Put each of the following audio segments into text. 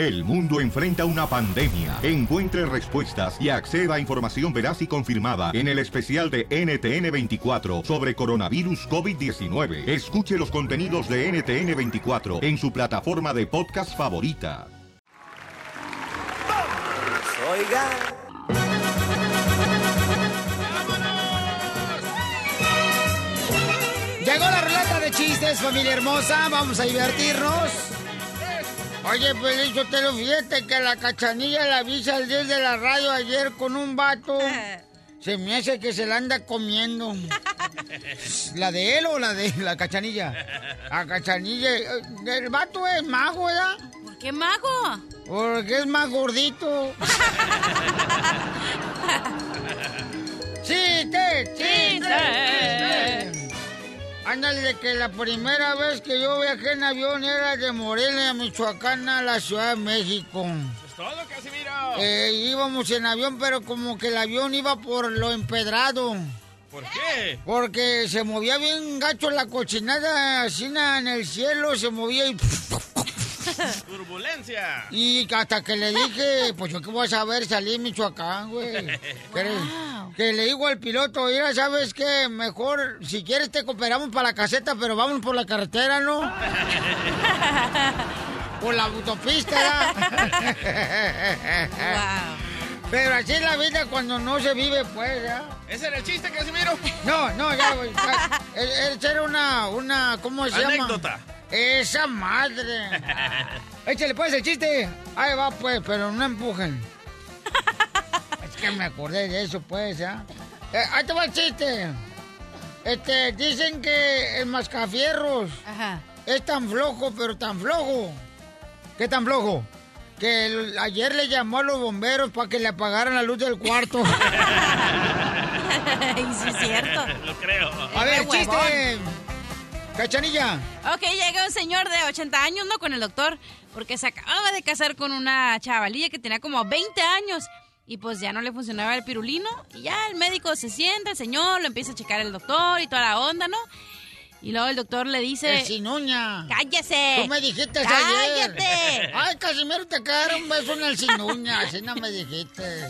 El mundo enfrenta una pandemia. Encuentre respuestas y acceda a información veraz y confirmada en el especial de NTN24 sobre coronavirus COVID-19. Escuche los contenidos de NTN24 en su plataforma de podcast favorita. Oiga. Llegó la ruleta de chistes, familia hermosa. Vamos a divertirnos. Oye, pues yo te lo fíjate que la cachanilla la avisa al 10 de la radio ayer con un vato. Se me hace que se la anda comiendo. ¿La de él o la de la cachanilla? La cachanilla. eh, El vato es mago, ¿verdad? ¿Por qué mago? Porque es más gordito. ¡Chiste! ¡Chiste! Ándale, de que la primera vez que yo viajé en avión era de Morelia, Michoacán, a la Ciudad de México. Es todo, Casimiro. Eh, íbamos en avión, pero como que el avión iba por lo empedrado. ¿Por qué? Porque se movía bien gacho la cochinada, así en el cielo, se movía y... Turbulencia. Y hasta que le dije, pues yo qué voy a saber, salí en Michoacán, güey. Que, le- que le digo al piloto, mira, ¿sabes qué? Mejor, si quieres te cooperamos para la caseta, pero vamos por la carretera, ¿no? por la autopista, ¿verdad? Pero así es la vida cuando no se vive, pues, ¿ya? ¿Ese era el chiste, Casimiro? No, no, ya. E- Esa era una, una, ¿cómo se llama? Anécdota. Esa madre. Échale pues el chiste. Ahí va pues, pero no empujen. es que me acordé de eso pues, ¿ya? Eh, ahí te va el chiste. Este, dicen que el mascafierros es tan flojo, pero tan flojo. ¿Qué tan flojo? Que el- ayer le llamó a los bomberos para que le apagaran la luz del cuarto. y sí es cierto. Lo creo. A ver, chiste. Cachanilla. Ok, llega un señor de 80 años, ¿no? Con el doctor, porque se acababa de casar con una chavalilla que tenía como 20 años. Y pues ya no le funcionaba el pirulino. Y ya el médico se sienta, el señor, lo empieza a checar el doctor y toda la onda, ¿no? Y luego el doctor le dice... El sin uña. ¡Cállese! Tú me dijiste ayer. ¡Cállate! Ay, Casimiro, te quedaron un beso en el sin uña. Así no me dijiste.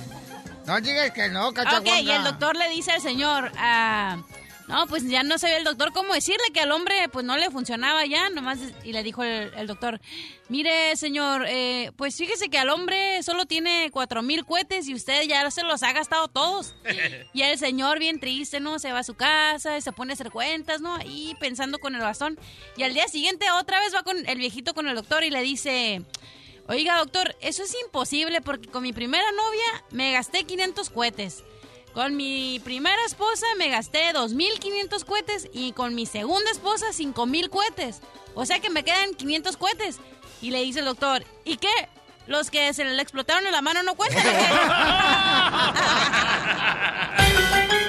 No digas que no, cachaguanga. Ok, y el doctor le dice al señor, ah, no, pues ya no sabía el doctor cómo decirle que al hombre pues no le funcionaba ya, nomás, y le dijo el, el doctor, mire señor, eh, pues fíjese que al hombre solo tiene cuatro mil cohetes y usted ya se los ha gastado todos. Y el señor bien triste, ¿no? Se va a su casa y se pone a hacer cuentas, ¿no? Ahí pensando con el bastón. Y al día siguiente otra vez va con el viejito con el doctor y le dice... Oiga, doctor, eso es imposible porque con mi primera novia me gasté 500 cohetes. Con mi primera esposa me gasté 2.500 cohetes y con mi segunda esposa 5.000 cohetes. O sea que me quedan 500 cohetes. Y le dice el doctor, ¿y qué? ¿Los que se le explotaron en la mano no cuentan?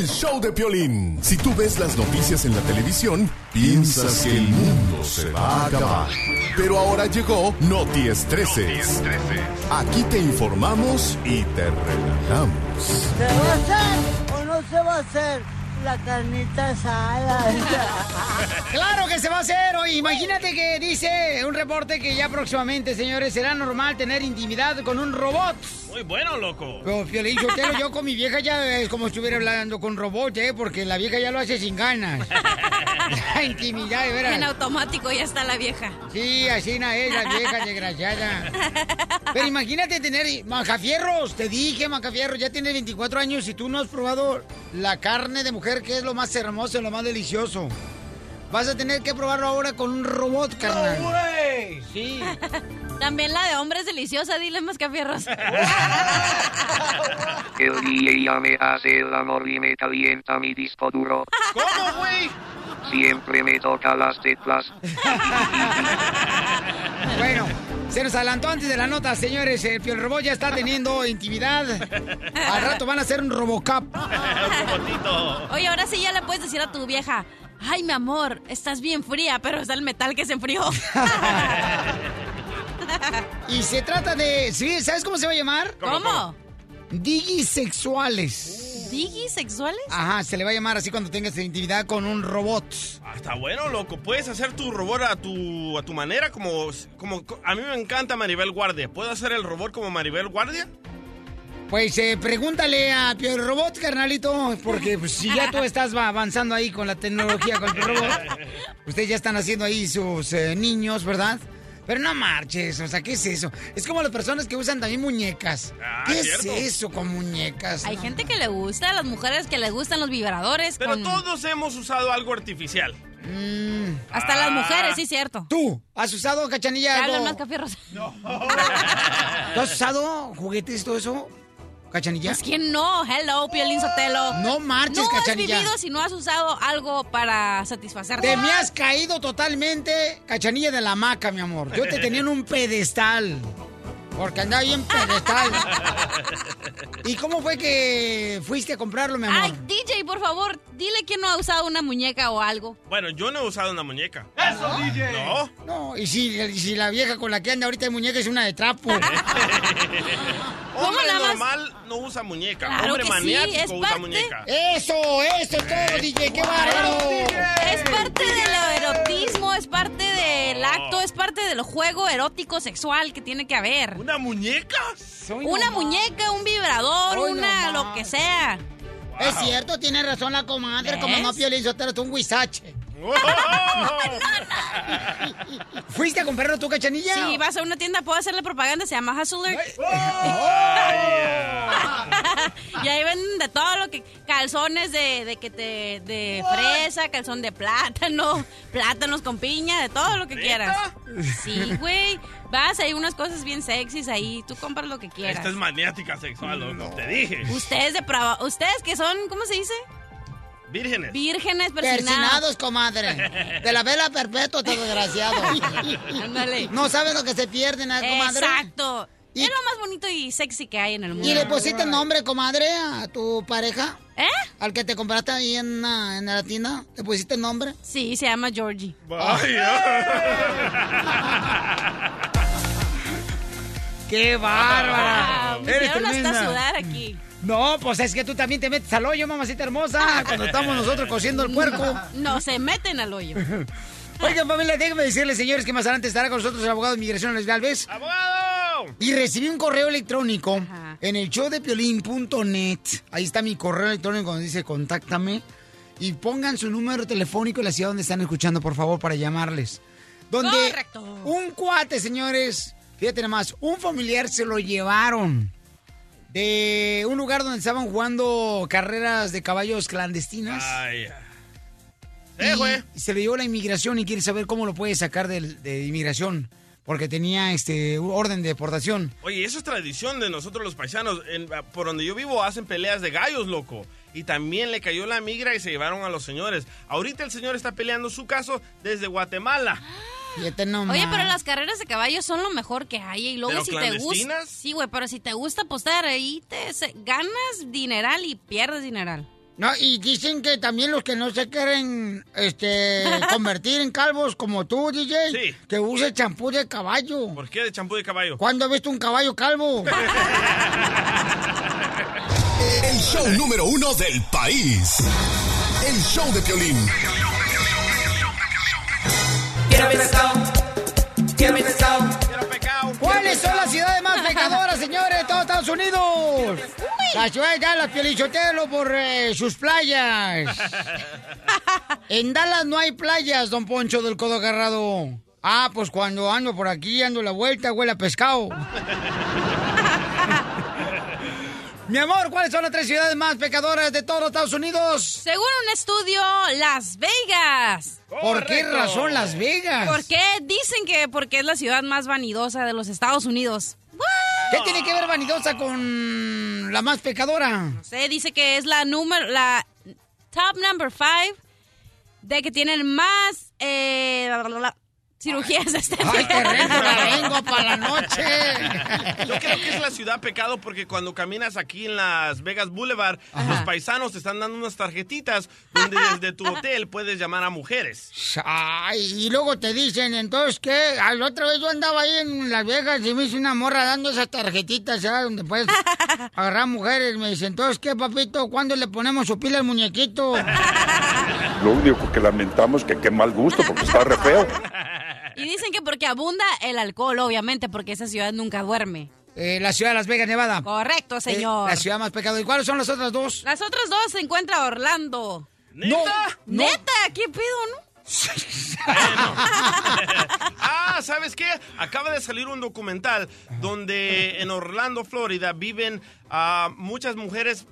El show de Piolín. Si tú ves las noticias en la televisión, piensas que el mundo se va a acabar. Pero ahora llegó Noti Estreses. Aquí te informamos y te relajamos. ¿Se va a hacer o no se va a hacer la carnita asada? Claro que se va a hacer hoy. Imagínate que dice un reporte que ya próximamente, señores, será normal tener intimidad con un robot. Muy bueno, loco. Pero, Piolín, Sotelo, yo con mi vieja ya es como si estuviera hablando con robot, ¿eh? Porque la vieja ya lo hace sin ganas. La intimidad, de veras. en automático ya está la vieja. Sí, así na es la vieja desgraciada. Pero imagínate tener Macafierros, te dije Macafierros, ya tienes 24 años y tú no has probado la carne de mujer que es lo más hermoso, lo más delicioso. Vas a tener que probarlo ahora con un robot, carnal. Sí. También la de hombre es deliciosa, dile más cafierros. El día me hace el amor y me calienta mi disco duro. ¿Cómo, güey? Siempre me toca las teclas. Bueno, se nos adelantó antes de la nota, señores. El Piol Robot ya está teniendo intimidad. Al rato van a hacer un Robocap. Oye, ahora sí ya le puedes decir a tu vieja, ay, mi amor, estás bien fría, pero es el metal que se enfrió. Y se trata de. ¿sí? ¿Sabes cómo se va a llamar? ¿Cómo? Digisexuales. ¿Digis sexuales? Ajá, se le va a llamar así cuando tengas intimidad con un robot. Ah, está bueno, loco. Puedes hacer tu robot a tu, a tu manera, como, como... A mí me encanta Maribel Guardia. ¿Puedo hacer el robot como Maribel Guardia? Pues eh, pregúntale a Pior Robot, carnalito, porque pues, si ya tú estás va- avanzando ahí con la tecnología, con el robot, ustedes ya están haciendo ahí sus eh, niños, ¿verdad? Pero no marches, o sea, ¿qué es eso? Es como las personas que usan también muñecas. Ah, ¿Qué cierto. es eso con muñecas? Hay No. gente que le gusta, a las mujeres que les gustan los vibradores. Pero con- todos hemos usado algo artificial. Mm, Hasta las Ah. mujeres, sí, cierto. ¿Tú has usado, cachanilla, algo? más café rosa. ¿Tú has usado juguetes, todo eso, cachanilla? Pues quién no, hello, Piolín Sotelo. No marches, no has cachanilla. vivido si no has usado algo para satisfacerte. Te me has caído totalmente, cachanilla de la hamaca, mi amor. Yo te tenía en un pedestal. Porque andaba bien pedestal. ¿Y cómo fue que fuiste a comprarlo, mi amor? Ay, DJ, por favor, dile quién no ha usado una muñeca o algo. Bueno, yo no he usado una muñeca. ¡Eso, DJ! No. No, y si, y si la vieja con la que anda ahorita de muñeca es una de trapo. Hombre nada más? normal no usa muñeca. Claro Hombre que sí, maniático es usa parte- muñeca. Eso, eso es todo, DJ, qué bárbaro. Es parte del erotismo, es parte del acto, es parte del juego erótico sexual que tiene que haber. ¿Una muñeca? Soy Una nomás. muñeca, un vibrador, una nomás. lo que sea. Es cierto, tiene razón la comadre. Como no, Piolín Sotelo, tú un huizache. ¡Oh! ¿Fuiste a comprarlo tú, cachanilla? Si vas a una tienda, puedo hacerle propaganda, se llama Hustler. y ahí venden de todo lo que. Calzones de, de que te. de fresa, calzón de plátano, plátanos con piña, de todo lo que quieras. Sí, güey. Vas, hay unas cosas bien sexys ahí. Tú compras lo que quieras. Esta es maniática sexual, loco. Te dije. Ustedes de prava- Ustedes que son, ¿cómo se dice? Vírgenes. Vírgenes persinados. Persinados, comadre. De la vela perpetua, te desgraciado. Ándale. No sabes lo que se pierden, ¿eh, comadre? Exacto. Y- Es lo más bonito y sexy que hay en el mundo. ¿Y le pusiste el nombre, comadre, a tu pareja? ¿Eh? ¿Al que te compraste ahí en, la- en la tienda? ¿Le pusiste el nombre? Sí, se llama Georgie. Vaya. ¡Qué bárbara! Ah, me hicieron hasta sudar aquí. No, pues es que tú también te metes al hoyo, mamacita hermosa, cuando estamos nosotros cociendo el puerco. No, se meten al hoyo. Oigan, familia, déjenme decirles, señores, que más adelante estará con nosotros el abogado de inmigración, Luis Galvez. ¡Abogado! Y recibí un correo electrónico Ajá. en el showdepiolín.net. Ahí está mi correo electrónico donde dice contáctame. Y pongan su número telefónico y la ciudad donde están escuchando, por favor, para llamarles. Donde Correcto. un cuate, señores, fíjate nomás, un familiar se lo llevaron de un lugar donde estaban jugando carreras de caballos clandestinas. Ay. Y Eh, güey. se lo llevó la inmigración y quiere saber cómo lo puede sacar de, inmigración. Porque tenía este orden de deportación. Oye, eso es tradición de nosotros los paisanos. En- por donde yo vivo hacen peleas de gallos, loco. Y también le cayó la migra y se llevaron a los señores. Ahorita el señor está peleando su caso desde Guatemala. Fíjate nomás. Oye, pero las carreras de caballos son lo mejor que hay. Y luego ¿Pero si te gusta. Sí, güey, pero si te gusta apostar ahí, te se- ganas dineral y pierdes dineral. No, y dicen que también los que no se quieren este, convertir en calvos como tú, DJ, Sí. que use champú de caballo. ¿Por qué de champú de caballo? ¿Cuándo has visto un caballo calvo? El show número uno del país. El show de Piolín. ¿Cuáles son las ciudades más pecadoras, señores, de todos Estados Unidos? La ciudad de Dallas, Piolichotelo, por eh, sus playas. En Dallas no hay playas, don Poncho del Codo Agarrado. Ah, pues cuando ando por aquí, ando la vuelta, huele a pescado. Mi amor, ¿cuáles son las tres ciudades más pecadoras de todos los Estados Unidos? Según un estudio, Las Vegas. ¿Por qué razón Las Vegas? ¿Por qué? Dicen que porque es la ciudad más vanidosa de los Estados Unidos. ¿Qué tiene que ver vanidosa con la más pecadora? Se dice que es la número, la top number five de que tienen más, eh, cirugías este Ay, lengua para la noche. Yo creo que es la ciudad pecado porque cuando caminas aquí en Las Vegas Boulevard, los paisanos te están dando unas tarjetitas donde desde tu hotel puedes llamar a mujeres. Ay, y luego te dicen, entonces, ¿qué? A La otra vez yo andaba ahí en Las Vegas y me hizo una morra dando esas tarjetitas, ¿sabes? Donde puedes agarrar mujeres. Me dice, entonces, ¿qué, papito? ¿Cuándo le ponemos su pila al muñequito? Lo único que lamentamos que qué mal gusto, porque está re feo. Y dicen que porque abunda el alcohol, obviamente, porque esa ciudad nunca duerme. Eh, la ciudad de Las Vegas, Nevada. Correcto, Eh, señor. la ciudad más pecado. ¿Y cuáles son las otras dos? Las otras dos se encuentra Orlando. ¿Neta? No. Neta, ¿qué pedo, no? Ah, ¿sabes qué? Acaba de salir un documental donde en Orlando, Florida, viven muchas mujeres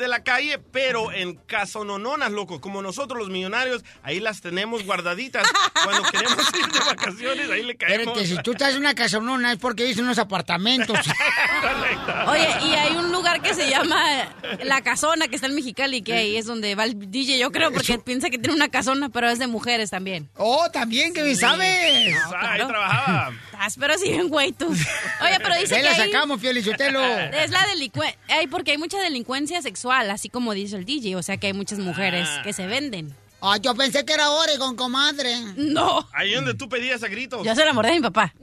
de la calle, pero en casonononas, loco. Como nosotros los millonarios, ahí las tenemos guardaditas. Cuando queremos ir de vacaciones, ahí le caemos. Espérate, si tú estás en una casonona es porque dice unos apartamentos. Oye, y hay un lugar que se llama La Casona, que está en Mexicali, que ahí es donde va el DJ, yo creo, porque piensa que tiene una casona, pero es de mujeres también. oh, también, que bien sabes. Ah, ahí trabajaba. Estás, pero sí bien güey tú. Oye, pero dice Ahí que la ahí sacamos, Fielichotelo. es la delincuencia, ay, porque hay mucha delincuencia sexual, así como dice el DJ, o sea que hay muchas mujeres Ah. que se venden. Ah, yo pensé que era Oregon, comadre. No, Ahí donde tú pedías a gritos. yo se la mordé a mi papá.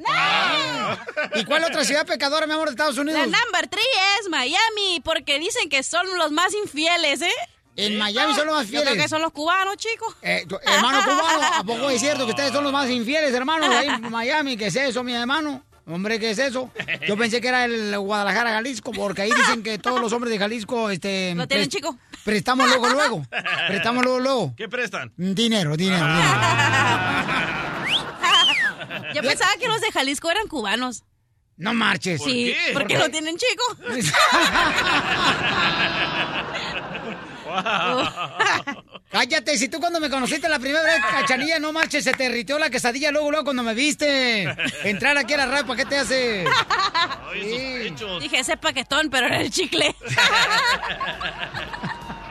¿Y cuál otra ciudad pecadora, mi amor, de Estados Unidos? La number three es Miami, porque dicen que son los más infieles, ¿eh? En Miami son los más Yo creo fieles. que son los cubanos, chicos. Eh, hermano cubano, ¿a poco es cierto que ustedes son los más infieles, hermano? Ahí en Miami, ¿qué es eso, mi hermano? Hombre, ¿qué es eso? Yo pensé que era el Guadalajara, Jalisco, porque ahí dicen que todos los hombres de Jalisco, este... Lo tienen chico. Prestamos luego, luego. Prestamos luego, luego. ¿Qué prestan? Dinero, dinero, dinero. Yo pensaba que los de Jalisco eran cubanos. No marches. ¿Por Sí, qué? porque lo tienen chico. Cállate, si tú cuando me conociste la primera vez, cachanilla, no marches, se te irritó la quesadilla luego, luego cuando me viste. Entrar aquí a la radio, ¿para qué te hace? Ay, Sí. Dije ese paquetón, pero era el chicle.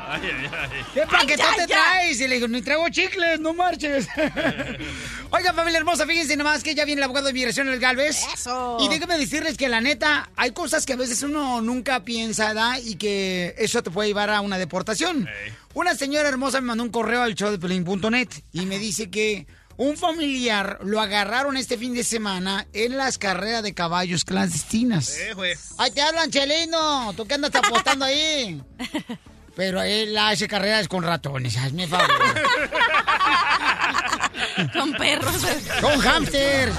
Ay, ay, ay. ¿Qué paquetón ya, te ya. traes? Y le digo, ni traigo chicles, no marches. Oiga, familia hermosa, fíjense nomás que ya viene el abogado de migración, el Galvez. Eso. Y déjame decirles que la neta, hay cosas que a veces uno nunca piensa, ¿da? Y que eso te puede llevar a una deportación. Una señora hermosa me mandó un correo al show de Pelín.net y me dice que un familiar lo agarraron este fin de semana en las carreras de caballos clandestinas. Eh, güey. ¡Ay, te hablan, Chelino! ¿Tú qué andas apostando ahí? Pero él hace carreras con ratones, hazme favor. Con perros. Con hamsters.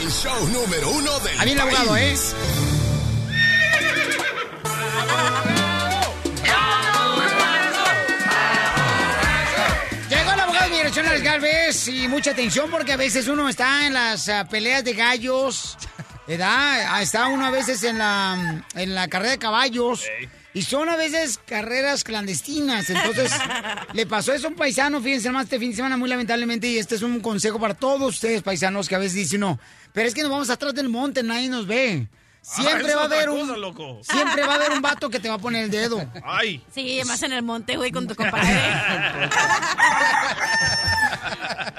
El show número uno del Ahí viene el abogado, ¿eh? país. Llegó el abogado de migración Alex Galvez y mucha atención porque a veces uno está en las ah, peleas de gallos, ¿verdad? Ah, Está uno a veces en la, en la carrera de caballos. Y son a veces carreras clandestinas. Entonces, le pasó eso a un paisano, fíjense más, este fin de semana, muy lamentablemente. Y este es un consejo para todos ustedes, paisanos, que a veces dicen, no, pero es que nos vamos atrás del monte, nadie nos ve. Siempre Ah, va a haber cosa, un. loco. Siempre va a haber un vato que te va a poner el dedo. Ay. Sí, más en el monte, güey, con tu compadre.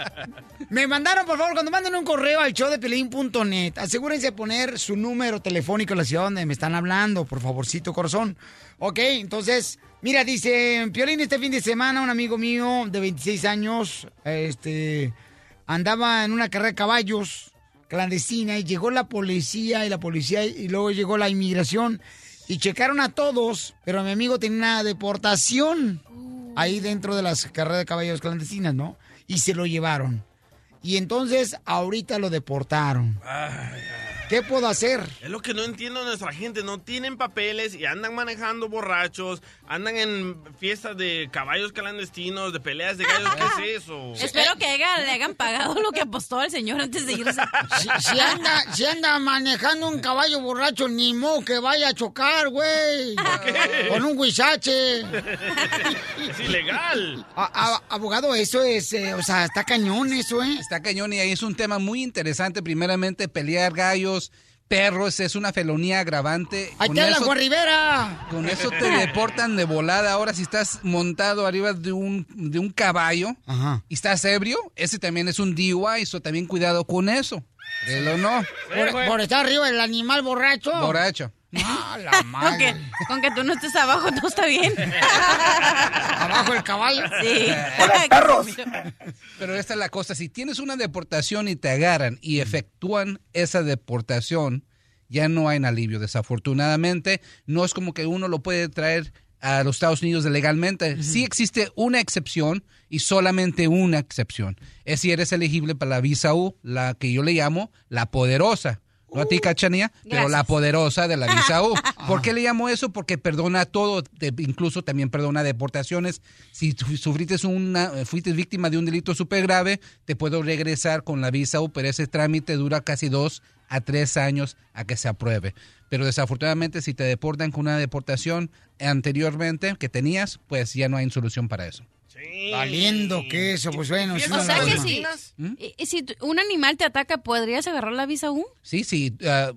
Me mandaron, por favor, cuando manden un correo al show de Pelín.net, asegúrense de poner su número telefónico en la ciudad donde me están hablando, por favorcito, corazón. Ok, entonces, mira, dice Piolín, este fin de semana un amigo mío de 26 años, este, andaba en una carrera de caballos clandestina y llegó la policía y la policía y luego llegó la inmigración y checaron a todos, pero mi amigo tenía una deportación ahí dentro de las carreras de caballos clandestinas, ¿no? Y se lo llevaron. Y entonces ahorita lo deportaron. ¿Qué puedo hacer? Es lo que no entiendo nuestra gente. No tienen papeles y andan manejando borrachos. Andan en fiestas de caballos clandestinos, de peleas de gallos. ¿Qué es eso? Espero que le hayan pagado lo que apostó el señor antes de irse. Si, si anda, si anda manejando un caballo borracho, ni mo que vaya a chocar, güey. Con un huizache. Es ilegal. A- a- abogado, eso es, eh, o sea, está cañón eso, ¿eh? Está cañón y ahí es un tema muy interesante. Primeramente, pelear gallos, perros, es una felonía agravante. ¡Ahí Con te habla eso- Juan Rivera! Con eso te deportan de volada. Ahora, si estás montado arriba de un, de un caballo y estás ebrio, ese también es un DUI, eso también cuidado con eso. Créelo o no. Por, por estar arriba del animal borracho. Borracho. Ah, la Con madre. que, con que tú no estés abajo, todo está bien. Abajo el caballo. Sí. Pero esta es la cosa, si tienes una deportación y te agarran y efectúan esa deportación, ya no hay un alivio, desafortunadamente. No es como que uno lo puede traer a los Estados Unidos legalmente. Sí existe una excepción y solamente una excepción. Es si eres elegible para la visa U, la que yo le llamo la poderosa. No a ti, Cachanía, pero la poderosa de la visa U. ¿Por qué le llamo eso? Porque perdona todo, te- incluso también perdona deportaciones. Si sufriste una, fuiste víctima de un delito súper grave, te puedo regresar con la visa U, pero ese trámite dura casi dos a tres años a que se apruebe. Pero desafortunadamente, si te deportan con una deportación anteriormente que tenías, pues ya no hay solución para eso. Valiendo que eso, pues bueno. es O una sea que lástima. si, un animal te ataca, ¿podrías agarrar la visa U? Sí, sí. ah,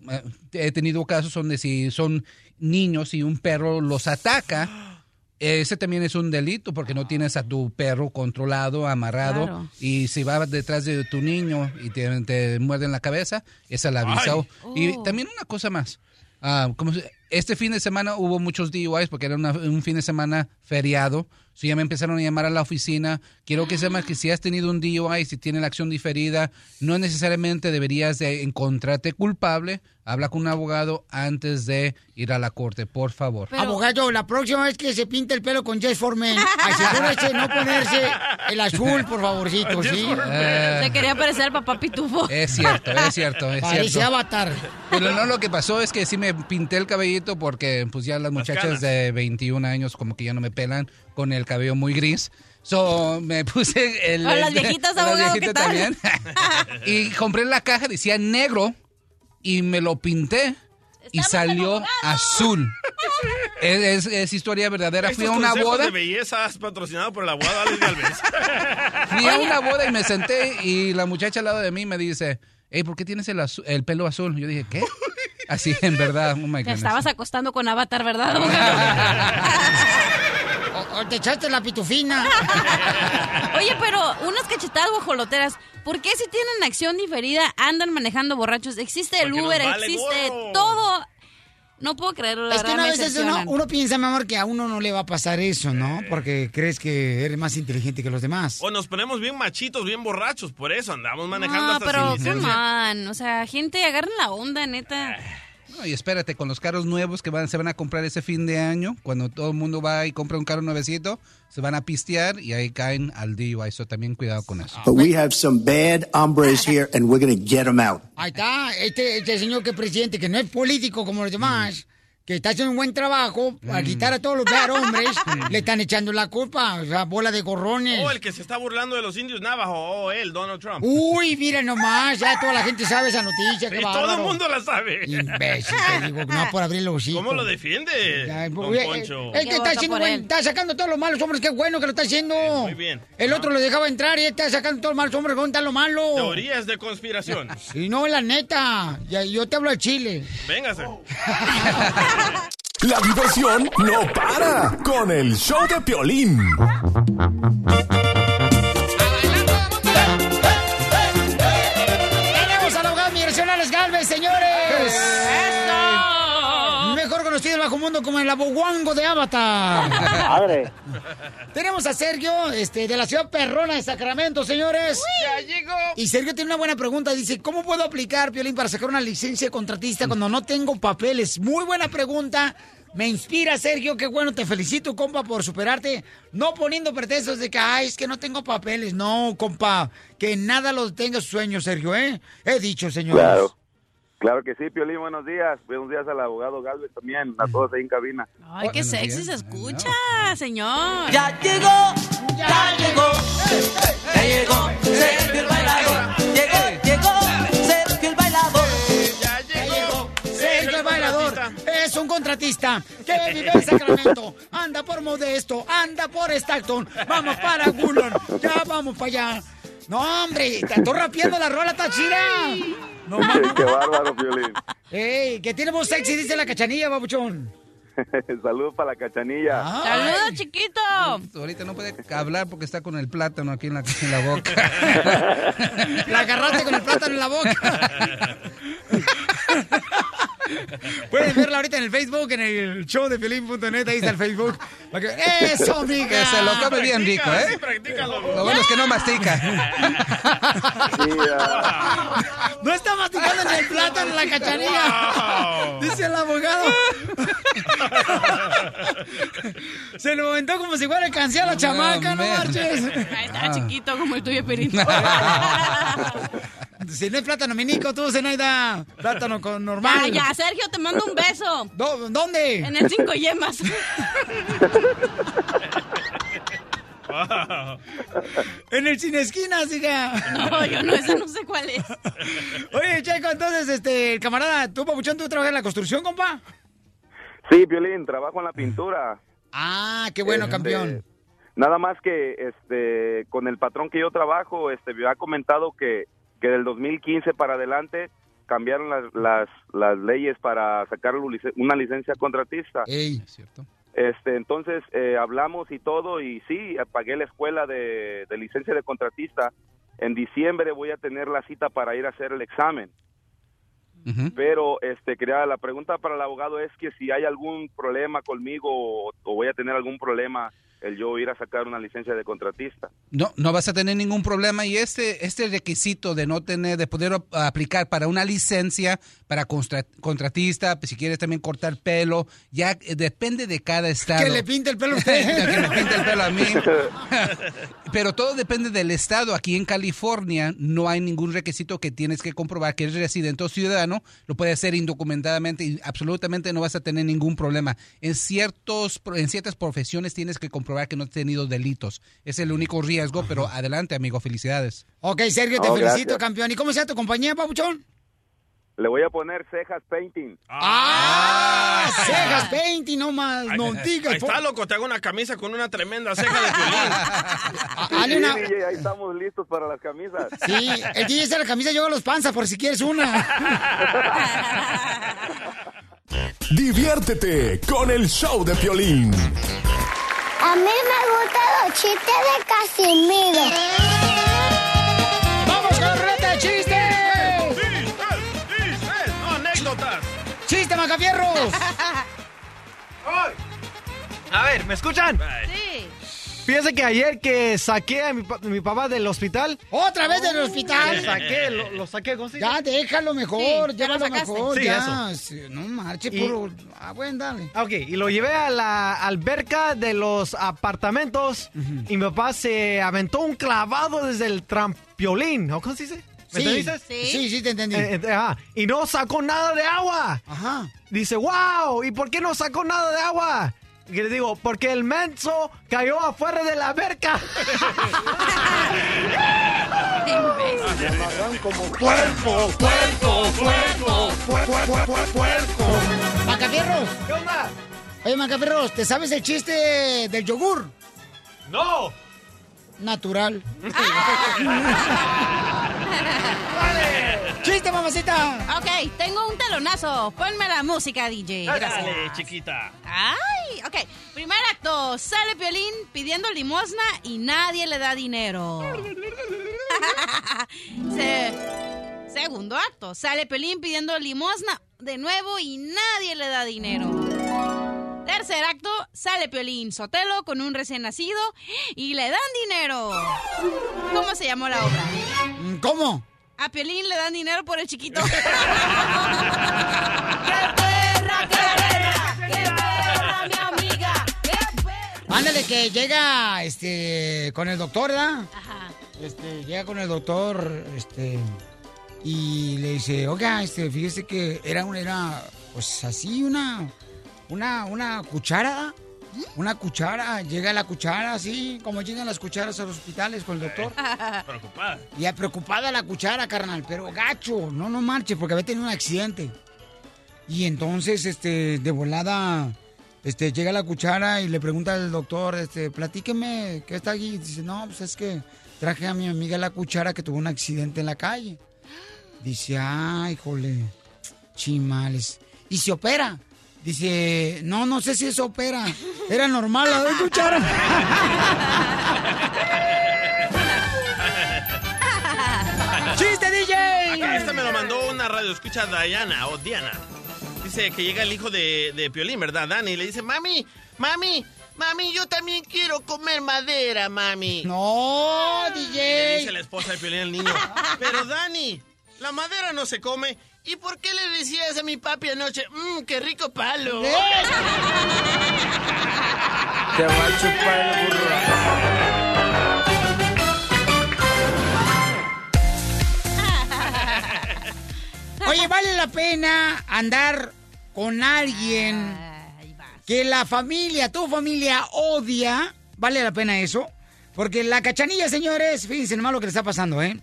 he tenido casos donde si son niños y un perro los ataca, ese también es un delito porque no tienes a tu perro controlado, amarrado. Claro. Y si va detrás de tu niño y te, te muerde en la cabeza, esa la avisa. Ay. Y Oh. también una cosa más. Ah, como se- este fin de semana hubo muchos DUIs porque era una- un fin de semana feriado. So ya me empezaron a llamar a la oficina. Quiero que sepas que si has tenido un DUI, si tiene la acción diferida, no necesariamente deberías de encontrarte culpable. Habla con un abogado antes de ir a la corte, por favor. Abogado, la próxima vez que se pinte el pelo con Jess Foreman, asegúrese no ponerse el azul, por favorcito, ¿sí? Eh, Se quería parecer papá pitufo. Es cierto, es cierto, es Parece cierto. Avatar. Pero no, lo que pasó es que sí me pinté el cabellito porque pues ya las muchachas canas. de 21 años como que ya no me pelan con el cabello muy gris. So, me puse el... A las viejitas, abogado, viejitas ¿qué tal? también. y compré la caja, decía negro y me lo pinté y salió azul. Es, es- es historia verdadera. Fui a una boda. de belleza patrocinado por la abogado Alex Galvez. Fui a una boda y me senté y la muchacha al lado de mí me dice, hey, ¿por qué tienes el, el pelo azul? Yo dije, ¿qué? Así, en verdad, oh my Te estabas acostando con Avatar, ¿verdad? O, o te echaste la pitufina. Oye, pero unas cachetadas guajoloteras, ¿por qué si tienen acción diferida andan manejando borrachos? Existe el Porque Uber, vale existe gorro. todo. No puedo creerlo, la Es que verdad una vez uno, uno piensa, mi amor, que a uno no le va a pasar eso, ¿no? Porque crees que eres más inteligente que los demás. O nos ponemos bien machitos, bien borrachos, por eso andamos manejando No, hasta pero sin licencia. on, o sea, gente, agarren la onda, neta. No, y espérate, con los carros nuevos que van, se van a comprar ese fin de año, cuando todo el mundo va y compra un carro nuevecito, se van a pistear y ahí caen al DUI. Eso también cuidado con eso. But we have some bad hombres here, and we're going to get them out. Ahí está, este, este señor que es presidente, que no es político como los demás, que está haciendo un buen trabajo para quitar a todos los bad hombres, le están echando la culpa, o sea, bola de gorrones. Oh, el que se está burlando de los indios navajo, oh, él, Donald Trump. Uy, mira nomás, ya toda la gente sabe esa noticia. y todo el mundo la sabe. Imbécil, te digo, no por abrir los hocico. ¿Cómo lo defiende, don Oye, Poncho? Es que está haciendo buen, está sacando todos los malos hombres, qué bueno que lo está haciendo. Muy bien. El otro lo dejaba entrar y él está sacando todos los malos hombres, ¿dónde está lo malo? Teorías de conspiración. Y no, la neta, ya, yo te hablo de Chile. Véngase. La diversión no para con el show de Piolín. Tenemos al abogado migracionales Galvez, señores. Bajo mundo como el aboguango de Avatar. Tenemos a Sergio, este, de la ciudad perrona de Sacramento, señores. Ya llegó. Y Sergio tiene una buena pregunta. Dice, ¿cómo puedo aplicar, Piolín, para sacar una licencia de contratista cuando no tengo papeles? Muy buena pregunta. Me inspira, Sergio. Qué bueno. Te felicito, compa, por superarte. No poniendo pretextos de que, ay, es que no tengo papeles. No, compa. Que nada lo detenga su sueño, Sergio, ¿eh? He dicho, señores. Claro. Claro que sí, Piolín, buenos días. Buenos días al abogado Galvez también, a todos ahí en cabina. Ay, qué sexy se escucha, señor. Ya llegó, ya llegó, ya llegó Sergio el bailador. Llegó, llegó Sergio el bailador. Ya llegó. Sergio el bailador es un contratista que vive en Sacramento. Anda por Modesto, anda por Stockton. Vamos para Woodland. Ya vamos para allá. No, hombre, te estoy rapeando la rola, Tachira. No Qué bárbaro, Piolín. Ey, que tiene voz sexy, dice la cachanilla, babuchón. Saludos para la cachanilla. ¡Saludos, chiquito! Ahorita no puede hablar porque está con el plátano aquí en la, en la boca. La agarraste con el plátano en la boca. Pueden verla ahorita en el Facebook, en el show de Pelín.net, ahí está el Facebook. ¡Eso, amiga! Que se lo come bien rico, ¿eh? Lo bueno es que no mastica. No está masticando ni el plátano en la cachanilla. Dice el abogado. Se lo aventó como si fuera alcancía a la chamaca, no marches. Ahí está chiquito como el tuyo, Piolín. Si no es plátano minico, tú, Zenaida. Plátano con normal. Ya, ya, Sergio, te mando un beso. ¿Dó- ¿Dónde? En el cinco yemas. En el cine esquinas, hija. No, yo no, ese no sé cuál es. Oye, Checo, entonces, este, camarada, tú, Papuchón, tú trabajas en la construcción, compa. Sí, Piolín, trabajo en la pintura. Ah, qué bueno, Este, campeón. Nada más que este con el patrón que yo trabajo, este me ha comentado que, que del 2015 para adelante cambiaron las, las, las leyes para sacar una licencia contratista. Ey. Este, entonces eh, hablamos y todo y sí, pagué la escuela de, de licencia de contratista. En diciembre voy a tener la cita para ir a hacer el examen. Pero este quería la pregunta para el abogado es que si hay algún problema conmigo o, o voy a tener algún problema el yo ir a sacar una licencia de contratista. No, no vas a tener ningún problema y este, este requisito de no tener, de poder aplicar para una licencia para contratista, pues, si quieres también cortar pelo, ya eh, depende de cada estado. Que le pinte el pelo a usted. que me pinte el pelo a mí. Pero todo depende del estado. Aquí en California no hay ningún requisito que tienes que comprobar que eres residente o ciudadano. Lo puedes hacer indocumentadamente y absolutamente no vas a tener ningún problema. En, ciertos, en ciertas profesiones tienes que comprobar que no has tenido delitos. Es el único riesgo, pero adelante, amigo. Felicidades. Ok, Sergio, te Oh, felicito, gracias. campeón. ¿Y cómo se llama tu compañía, Papuchón? Le voy a poner cejas painting. ¡Ah! Cejas, painting, no más, no digas. Ahí está, loco, te hago una camisa con una tremenda ceja de Hazle Sí, una- DJ, ahí estamos listos para las camisas. Sí, el DJ está en la camisa, yo hago los panzas por si quieres una. Diviértete con el show de Piolín. A mí me gustan los chistes de Casimiro. ¡Vamos con la ruleta de chistes! No, anécdotas. ¡Chiste, Macafierros! A ver, ¿me escuchan? Sí. Fíjense que ayer que saqué a mi, pa- mi papá del hospital. ¿Otra vez del hospital? Lo saqué, lo, lo saqué, ¿cómo se dice? Ya, déjalo mejor, Sí, llévalo mejor, Sí, ya. eso. Sí, No marche, Y- puro. Ah, bueno, dale. Ah, Ok, y lo llevé a la alberca de los apartamentos y mi papá se aventó un clavado desde el trampiolín, ¿o cómo se dice? ¿Me Sí, entiendes? sí. sí, sí, te entendí. Eh, eh, ajá, y no sacó nada de agua. Ajá. Dice, wow, ¿y por qué no sacó nada de agua? Y le digo, porque el menso cayó afuera de la alberca. como puerco, puerco, puerco, puerco, puerco. Macafierros. ¿Qué onda? Oye, Macafierros, ¿te sabes el chiste del yogur? No. Natural. ¡Chiste, mamacita! Ok, tengo un telonazo. Ponme la música, DJ. Gracias. Dale, chiquita. Ay, ok. Primer acto, sale Piolín pidiendo limosna y nadie le da dinero. Se- Segundo acto, sale Piolín pidiendo limosna de nuevo y nadie le da dinero. Tercer acto, sale Piolín Sotelo con un recién nacido y le dan dinero. ¿Cómo se llamó la obra? ¿Cómo? A Piolín le dan dinero por el chiquito. Ándale, que llega este con el doctor, ¿verdad? Este, llega con el doctor, este, y le dice, oiga, este, fíjese que era una, era, pues así, una, una, una cuchara, una cuchara, llega la cuchara así, como llegan las cucharas a los hospitales con el doctor. Preocupada. Ya preocupada la cuchara, carnal, pero gacho, no, no marche, porque había tenido un accidente. Y entonces, este, de volada, este, llega la cuchara y le pregunta al doctor, este, platíqueme, ¿qué está aquí? Dice, no, pues es que traje a mi amiga la cuchara que tuvo un accidente en la calle. Dice, ay, jole, chimales. ¿Y se opera? Dice, no, no sé si se opera. Era normal, ¿la escucharon? ¡Chiste, DJ! Este me lo mandó una radio, escucha Diana o Diana. Dice que llega el hijo de, de Piolín, ¿verdad? Dani, y le dice, mami, mami, mami, yo también quiero comer madera, mami. No, Y le DJ. dice la esposa de Piolín al niño, pero Dani, la madera no se come. ¿Y por qué le decías a mi papi anoche, mmm, qué rico palo? ¿Eh? Te va a chupar el burro. Oye, ¿vale la pena andar con alguien que la familia, tu familia odia? ¿Vale la pena eso? Porque la cachanilla, señores, fíjense nomás lo que le está pasando, ¿eh?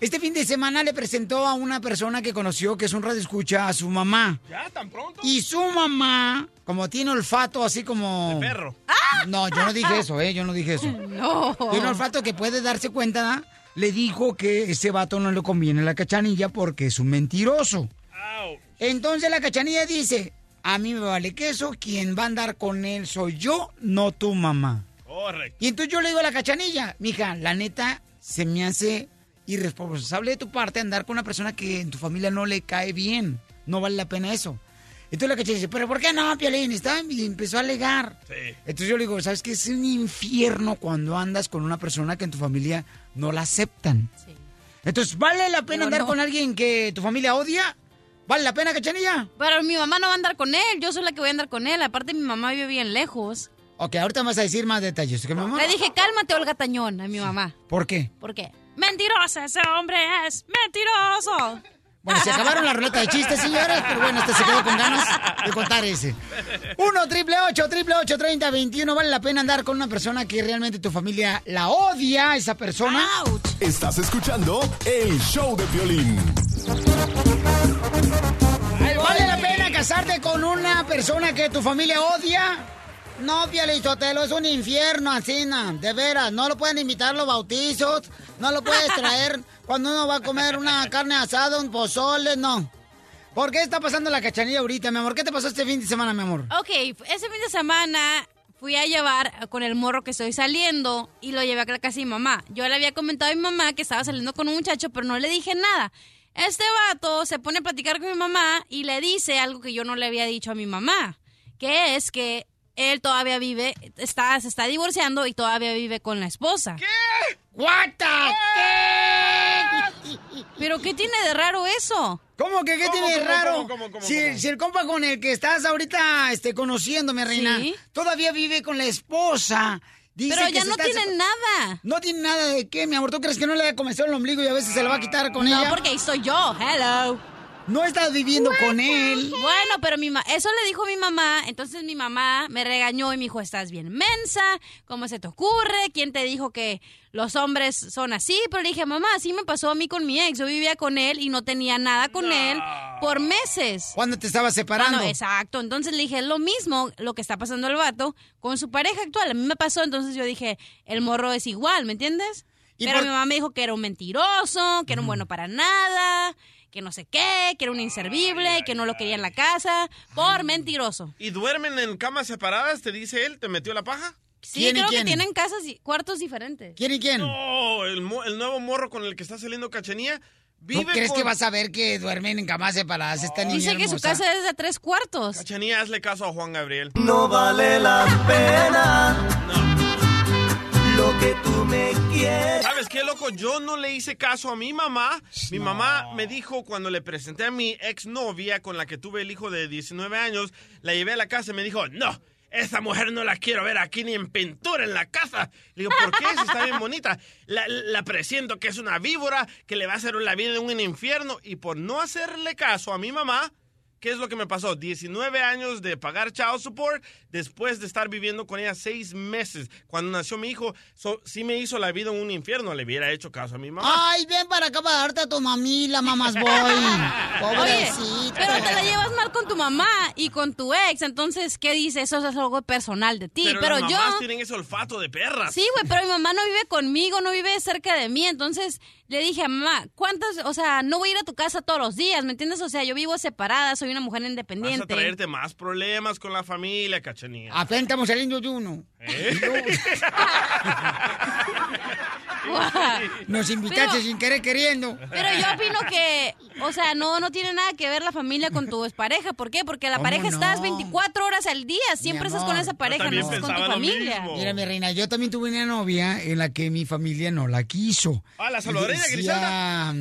Este fin de semana le presentó a una persona que conoció, que es un radio escucha, a su mamá. ¿Ya tan pronto? Y su mamá, como tiene olfato así como... De perro. No, yo no dije eso, ¿eh? Yo no dije eso. No. Tiene un olfato que puede darse cuenta. Le dijo que ese vato no le conviene a la cachanilla porque es un mentiroso. Entonces la cachanilla dice, a mí me vale queso, quien va a andar con él soy yo, no tu mamá. Correcto. Y entonces yo le digo a la cachanilla, mija, la neta se me hace irresponsable de tu parte andar con una persona que en tu familia no le cae bien. No vale la pena eso. Entonces la cachanilla dice, pero ¿por qué no, Piolín? Está- Y empezó a alegar. Entonces yo le digo, ¿sabes qué? Es un infierno cuando andas con una persona que en tu familia no la aceptan. Entonces, ¿vale la pena Pero andar no. con alguien que tu familia odia? ¿Vale la pena, cachanilla? Pero mi mamá no va a andar con él, yo soy la que voy a andar con él. Aparte, mi mamá vive bien lejos. Ok, ahorita vas a decir más detalles. ¿ok, mi amor? Le dije, cálmate, Olga Tañón, a mi mamá. ¿Por qué? ¿Por qué? Mentirosa, ese hombre es mentiroso. Bueno, se acabaron la ruleta de chistes, señores, pero bueno, este se quedó con ganas de contar ese. 1 triple 8 triple 8 30 21 ¿Vale la pena andar con una persona que realmente tu familia la odia, esa persona? Estás escuchando el show de violín. ¿Vale la pena casarte con una persona que tu familia odia? No, Pielizotelo, es un infierno, Asina, de veras. No lo pueden invitar los bautizos, no lo puedes traer cuando uno va a comer una carne asada, un pozole, no. ¿Por qué está pasando la cachanilla ahorita, mi amor? ¿Qué te pasó este fin de semana, mi amor? Ok, ese fin de semana fui a llevar con el morro que estoy saliendo y lo llevé a la casa de mi mamá. Yo le había comentado a mi mamá que estaba saliendo con un muchacho, pero no le dije nada. Este vato se pone a platicar con mi mamá y le dice algo que yo no le había dicho a mi mamá, que es que él todavía vive, está, se está divorciando y todavía vive con la esposa. ¿Qué? ¿What ¿Pero qué tiene de raro eso? ¿Cómo que qué ¿Cómo, tiene cómo, raro? cómo, cómo, cómo, si, cómo? si el compa con el que estás ahorita este, conociendo, mi reina, Sí. todavía vive con la esposa. Dice Pero ya no está tienen nada. No tiene nada de qué, mi amor. ¿Tú crees que no le ha comenzado el ombligo y a veces se lo va a quitar con No, ella? porque ahí estoy yo. Hello. No estás viviendo con él. Bueno, pero mi ma eso le dijo mi mamá, entonces mi mamá me regañó y me dijo, estás bien mensa, ¿cómo se te ocurre? ¿Quién te dijo que los hombres son así? Pero le dije, mamá, así me pasó a mí con mi ex, yo vivía con él y no tenía nada con él por meses. ¿Cuándo te estabas separando? Bueno, exacto, entonces le dije, lo mismo lo que está pasando el vato con su pareja actual, a mí me pasó, entonces yo dije, el morro es igual, ¿me entiendes? ¿Y Pero por- mi mamá me dijo que era un mentiroso, que era un bueno para nada, que no sé qué, que era un inservible, que no lo quería en la casa, por mentiroso. ¿Y duermen en camas separadas? ¿Te dice él? ¿Te metió la paja? Sí, creo que tienen casas y cuartos diferentes. ¿Quién y quién? No, el, mo- el nuevo morro con el que está saliendo Cachanía ¿Tú vive crees con... que vas a ver que duermen en camas separadas? Esta niña Dice que su casa es de tres cuartos. Cachanía, hazle caso a Juan Gabriel. No vale la pena lo que tú me quieres. ¿Sabes qué, loco? Yo no le hice caso a mi mamá. Mi mamá me dijo cuando le presenté a mi exnovia con la que tuve el hijo de 19 años, la llevé a la casa y me dijo, no, esa mujer no la quiero ver aquí ni en pintura en la casa. Le digo, ¿por qué? Si está bien bonita. La, la presiento que es una víbora, que le va a hacer la vida en un infierno. Y por no hacerle caso a mi mamá, ¿qué es lo que me pasó? 19 años de pagar child support después de estar viviendo con ella seis meses. Cuando nació mi hijo, so- sí me hizo la vida en un infierno. Le hubiera hecho caso a mi mamá. Ay, ven para acá para darte a tu mamila, mamás boy. Oye, Pobrecito. pero te la llevas mal con tu mamá y con tu ex, entonces, ¿qué dice? Eso es algo personal de ti. pero Pero, las yo... mamás tienen ese olfato de perras. Sí, güey, pero mi mamá no vive conmigo, no vive cerca de mí, entonces le dije a mamá, ¿cuántas, o sea, no voy a ir a tu casa todos los días, ¿me entiendes? O sea, yo vivo separada, soy una mujer Vas a independiente. traerte más problemas con la familia, cachanía. Apenas estamos saliendo de uno. ¿Eh? Nos invitaste Pero- sin querer queriendo. Pero yo opino que, o sea, no, no tiene nada que ver la familia con tu pareja. ¿Por qué? Porque la ¿Cómo pareja no? estás 24 horas al día. Siempre estás con esa pareja, no estás con tu familia. Mira, mi reina, yo también tuve una novia en la que mi familia no la quiso. Ah, la salvadoreña, Griselda.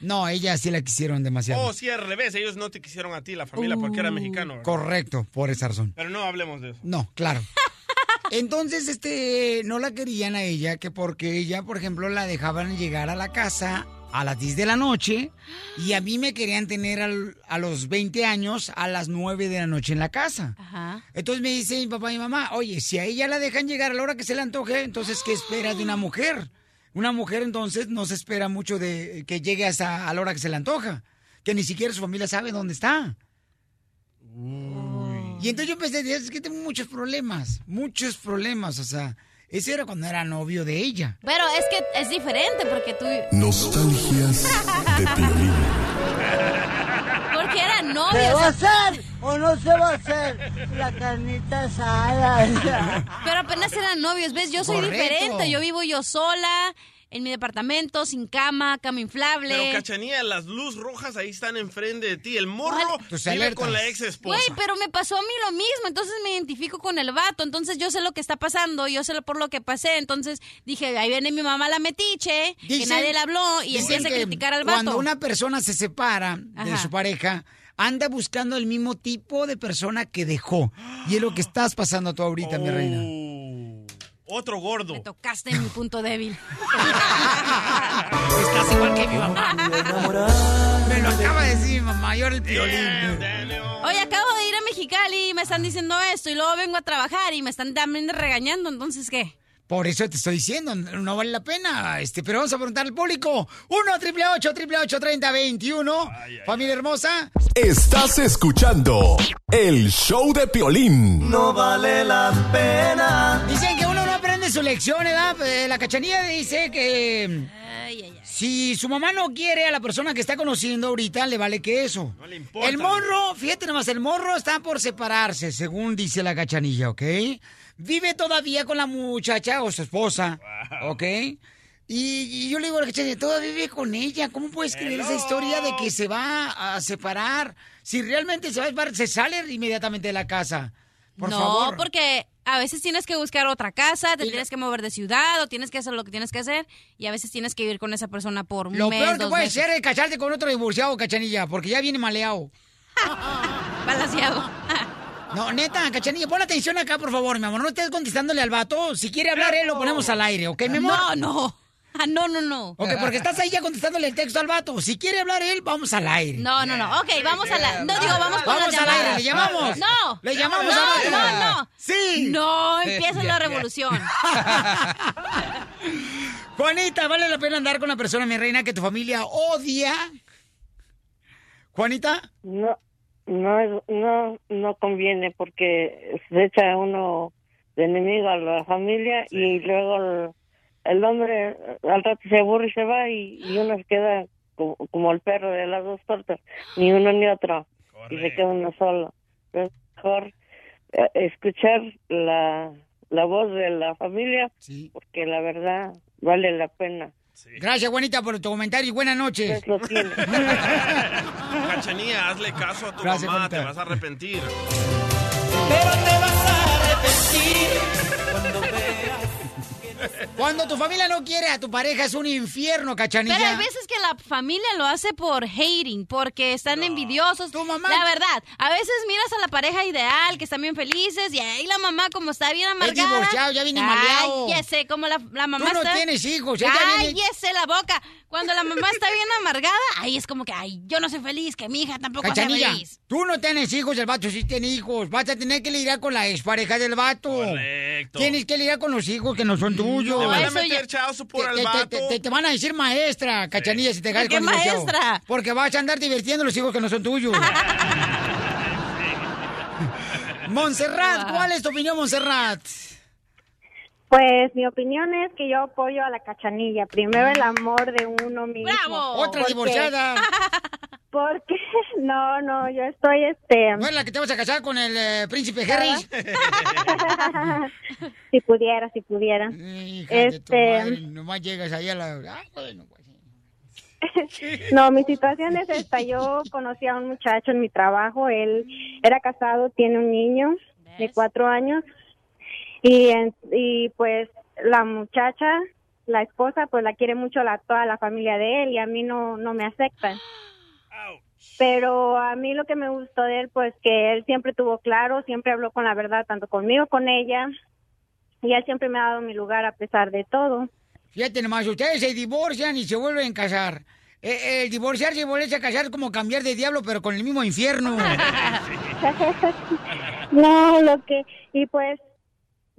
No, ella sí la quisieron demasiado. Oh, sí, al revés. Ellos no te quisieron a ti, la familia, porque Uh. era mexicano. ¿verdad? Correcto, por esa razón. Pero no hablemos de eso. No, claro. Entonces, este, no la querían a ella, que porque ella, por ejemplo, la dejaban llegar a la casa a las 10 de la noche y a mí me querían tener al- a los 20 años a las 9 de la noche en la casa. Ajá. Entonces me dice mi papá y mi mamá, oye, si a ella la dejan llegar a la hora que se le antoje, entonces, ¿qué espera de una mujer? Una mujer entonces no se espera mucho de que llegue hasta a la hora que se le antoja, que ni siquiera su familia sabe dónde está. Y entonces yo empecé a decir, es que tengo muchos problemas, muchos problemas, o sea, ese era cuando era novio de ella. Pero es que es diferente porque tú... Nostalgias de. Porque era ¿Se novio. va a hacer o no se va a hacer la carnita asada? Pero apenas eran novios, ¿ves? Yo soy Correcto. diferente. Yo vivo yo sola, en mi departamento, sin cama, cama inflable. Pero, Cachanía, las luz rojas ahí están enfrente de ti. El morro vive alertas. con la ex esposa. Güey, pero me pasó a mí lo mismo, entonces me identifico con el vato, entonces yo sé lo que está pasando, yo sé lo- por lo que pasé, entonces dije, ahí viene mi mamá la metiche, que Dicen- nadie le habló y empieza a que criticar al vato. Cuando una persona se separa de Ajá. su pareja, anda buscando el mismo tipo de persona que dejó. Y es lo que estás pasando tú ahorita, mi reina. Otro gordo. Me tocaste en mi punto débil. Estás igual que mi mamá. Me lo acaba de decir mi mamá, yo era el piolín. Oye, acabo de ir a Mexicali y me están diciendo esto y luego vengo a trabajar y me están también regañando, entonces ¿qué? Por eso te estoy diciendo, no vale la pena. Este, pero vamos a preguntar al público. 1 triple 8 triple 8 30 21. Familia hermosa. Estás escuchando el show de Piolín. No vale la pena. Dicen que aprende su lección, ¿verdad? Eh, La cachanilla dice que si su mamá no quiere a la persona que está conociendo ahorita, le vale que eso. No le importa. El morro, fíjate nomás, el morro está por separarse, según dice la cachanilla, ¿ok? Vive todavía con la muchacha o su esposa, ¿ok? Y, y yo le digo a la cachanilla, todavía vive con ella. ¿Cómo puedes creer esa historia de que se va a separar? Si realmente se va a separar, se sale inmediatamente de la casa. Por no, favor. porque a veces tienes que buscar otra casa, te tienes que mover de ciudad o tienes que hacer lo que tienes que hacer y a veces tienes que vivir con esa persona por un Lo mes, peor que dos puede meses. ser es casarte con otro divorciado, cachanilla, porque ya viene maleado. Balanceado. No, neta, cachanilla, pon atención acá, por favor, mi amor. No estés contestándole al vato. Si quiere hablar él, lo ponemos al aire, ¿ok, mi amor? No, no. Ah, no, no, no. Ok, porque estás ahí ya contestándole el texto al vato. Si quiere hablar él, vamos al aire. No, no, no. Ok, vamos a la. No digo, vamos con Vamos las al aire. ¿le llamamos? No. Le llamamos no, al vato. No, no. Sí. No, empieza la revolución. Juanita, ¿vale la pena andar con una persona, mi reina, que tu familia odia? Juanita. No, no, es- no, no conviene porque se echa uno de enemigo a la familia y luego el, hombre al rato se aburre y se va y, y uno se queda como, como el perro de las dos tortas, ni uno ni otro, y se queda uno solo. Es mejor eh, escuchar la, la voz de la familia porque la verdad vale la pena. Gracias, Juanita, por tu comentario y buenas noches. Cachanía, hazle caso a tu Gracias, mamá, Juanita. te vas a arrepentir. Pero te vas a arrepentir cuando veas. Cuando tu familia no quiere a tu pareja es un infierno, cachanilla. Pero hay veces que la familia lo hace por hating, porque están envidiosos. La verdad, a veces miras a la pareja ideal, que están bien felices, y ahí la mamá como está bien amargada. divorciado, ya viene maleado. Cállese, como la, la mamá Tú no está... tienes hijos, ella viene- Cállese la boca. Cuando la mamá está bien amargada, ahí es como que, ay, yo no soy feliz, que mi hija tampoco sea Cachanilla, feliz. tú no tienes hijos, el vato sí tiene hijos. Vas a tener que lidiar con la expareja del vato. Correcto. Tienes que lidiar con los hijos que no son tuyos. Le van a Eso meter ya- chao por te, al te- vato. te- te- te van a decir maestra, cachanilla, si te caes ¿Por qué con divorciado. maestra? Porque vas a andar divirtiendo a los hijos que no son tuyos. Montserrat, ¿cuál es tu opinión, Montserrat? Pues mi opinión es que yo apoyo a la cachanilla. Primero el amor de uno mismo. Otra Porque- divorciada. Porque no, no, yo estoy este. ¿No es la que te vas a casar con el eh, príncipe Harry? si pudiera, si pudiera. Hija de tu este, madre, nomás llegas ahí a la... Ah, bueno, pues. no, mi situación es esta. Yo conocí a un muchacho en mi trabajo. Él era casado, tiene un niño de cuatro años. Y, en- y pues la muchacha, la esposa, pues la quiere mucho la, toda la familia de él y a mí no, no me aceptan. Pero a mí lo que me gustó de él, pues que él siempre tuvo claro, siempre habló con la verdad, tanto conmigo, con ella. Y él siempre me ha dado mi lugar a pesar de todo. Fíjate nomás, ustedes se divorcian y se vuelven a casar. Eh, el divorciarse y volverse a casar es como cambiar de diablo, pero con el mismo infierno. No, lo que, y pues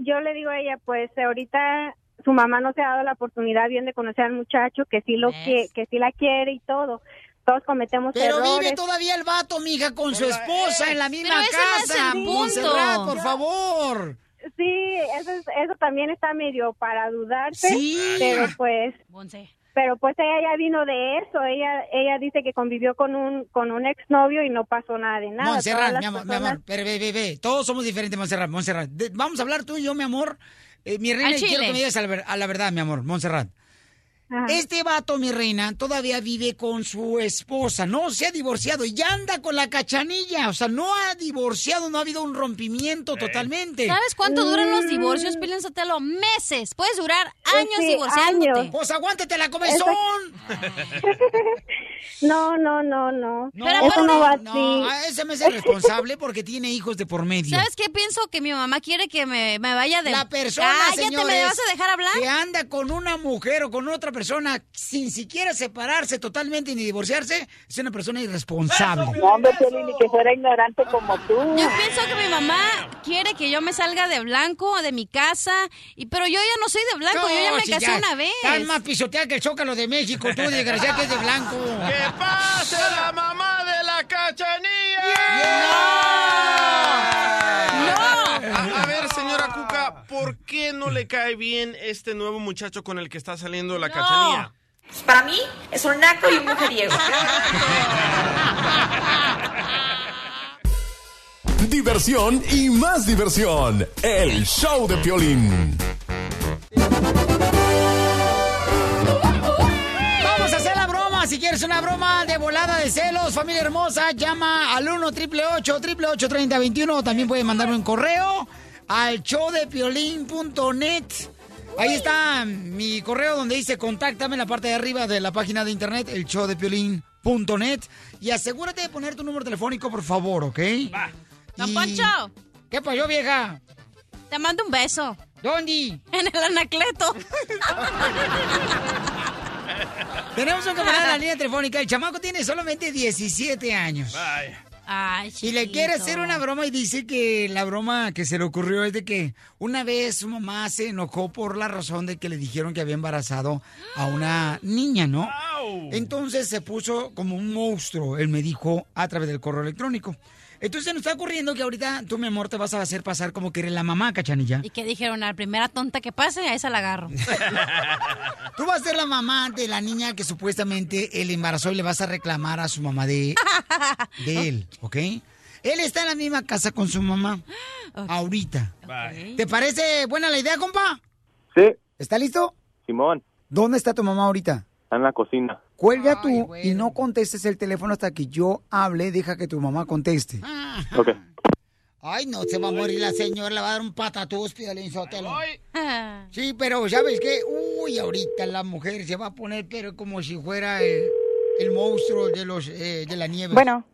yo le digo a ella, pues ahorita su mamá no se ha dado la oportunidad bien de conocer al muchacho, que sí lo que, que sí la quiere y todo. Todos cometemos Pero errores. vive todavía el vato, mija, con su esposa en la misma Pero ese no es casa. Montserrat, por favor. Sí, eso, es- eso también está medio para dudarse, Sí. pero pues, pero pues ella ya vino de eso. Ella, ella dice que convivió con un, con un exnovio y no pasó nada de nada. Montserrat, mi amor, mi amor, pero ve, ve, ve, todos somos diferentes, Montserrat, Montserrat. De- vamos a hablar tú y yo, mi amor. Eh, mi reina, quiero que me digas a la, a la verdad, mi amor, Montserrat. Este vato, mi reina, todavía vive con su esposa, no se ha divorciado y ya anda con la cachanilla, o sea, no ha divorciado, no ha habido un rompimiento totalmente. ¿Sabes cuánto duran los divorcios, Pilín Sotelo? Meses. Puedes durar años Sí, divorciándote. años. Pues aguántate la comezón. No, no, no, no. No, eso no va no, así. ese me hace responsable porque tiene hijos de por medio. ¿Sabes qué pienso? Que mi mamá quiere que me, me vaya de... La persona, Cállate, ¿me señores, vas a dejar hablar? que anda con una mujer o con otra persona sin siquiera separarse totalmente ni divorciarse, es una persona irresponsable. No, hombre, ni que fuera ignorante como tú. Yo pienso que mi mamá quiere que yo me salga de blanco, de mi casa, y pero yo ya no soy de blanco, yo ya No, me si casé ya una vez. Estás más pisoteada que el Zócalo de México, tú, desgraciada que es de blanco. ¡Que pase la mamá de la cachanilla! A, a ver, señora Cuca, ¿por qué no le cae bien este nuevo muchacho con el que está saliendo la cachanilla? Para mí es un naco y un mujeriego. Diversión y más diversión. El show de Piolín. Vamos a hacer la broma. Si quieres una broma de volada de celos, familia hermosa, llama al 1 888 888 3021 También pueden mandarme un correo al showdepiolín.net. Ahí está mi correo donde dice contáctame en la parte de arriba de la página de internet, el showdepiolín.net. Y asegúrate de poner tu número telefónico, por favor, ¿ok? Don Y- Poncho. ¿Qué pasó, vieja? Te mando un beso. ¿Dónde? En el anacleto. Tenemos un camarada en la línea telefónica. El chamaco tiene solamente 17 años. Ay, Y le quiere hacer una broma y dice que la broma que se le ocurrió es de que una vez su mamá se enojó por la razón de que le dijeron que había embarazado a una niña, ¿no? Entonces se puso como un monstruo, él me dijo a través del correo electrónico. Entonces nos está ocurriendo que ahorita tú, mi amor, te vas a hacer pasar como que eres la mamá, cachanilla. Y que dijeron, a la primera tonta que pase, a esa la agarro. Tú vas a ser la mamá de la niña que supuestamente él embarazó y le vas a reclamar a su mamá de, de él, ¿ok? Él está en la misma casa con su mamá. Ahorita. ¿Te parece buena la idea, compa? Sí, ¿Está listo? Simón, ¿Dónde está tu mamá ahorita? Está en la cocina. Cuelga tú y no contestes el teléfono hasta que yo hable. Deja que tu mamá conteste. Ok. Ay, no, se va a morir la señora, le va a dar un patatús, Piolín Sotelo. Sí, pero ¿sabes qué? Uy, ahorita la mujer se va a poner pero como si fuera el, el monstruo de los eh, de la nieve. Bueno.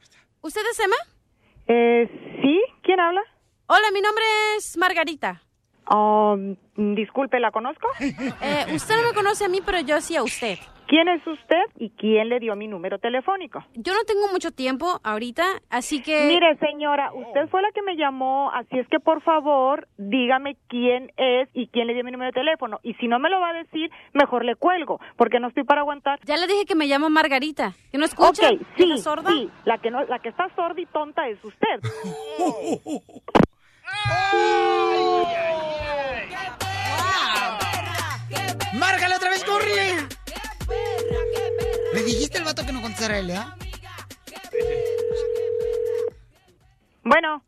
¿Usted es Emma? Eh, sí, ¿quién habla? Hola, mi nombre es Margarita. Um, disculpe, ¿la conozco? Eh, usted no me conoce a mí, pero yo sí a usted. ¿Quién es usted y quién le dio mi número telefónico? Yo no tengo mucho tiempo ahorita, así que... Mire, señora, usted fue la que me llamó, así es que por favor, dígame quién es y quién le dio mi número de teléfono. Y si no me lo va a decir, mejor le cuelgo, porque no estoy para aguantar. Ya le dije que me llamo Margarita. ¿Que no escucha? Ok, sí, ¿Está sorda? sí, la que, no, la que está sorda y tonta es usted. márcale otra vez, córrele. Le dijiste al vato que no contestara él, ¿eh? Bueno.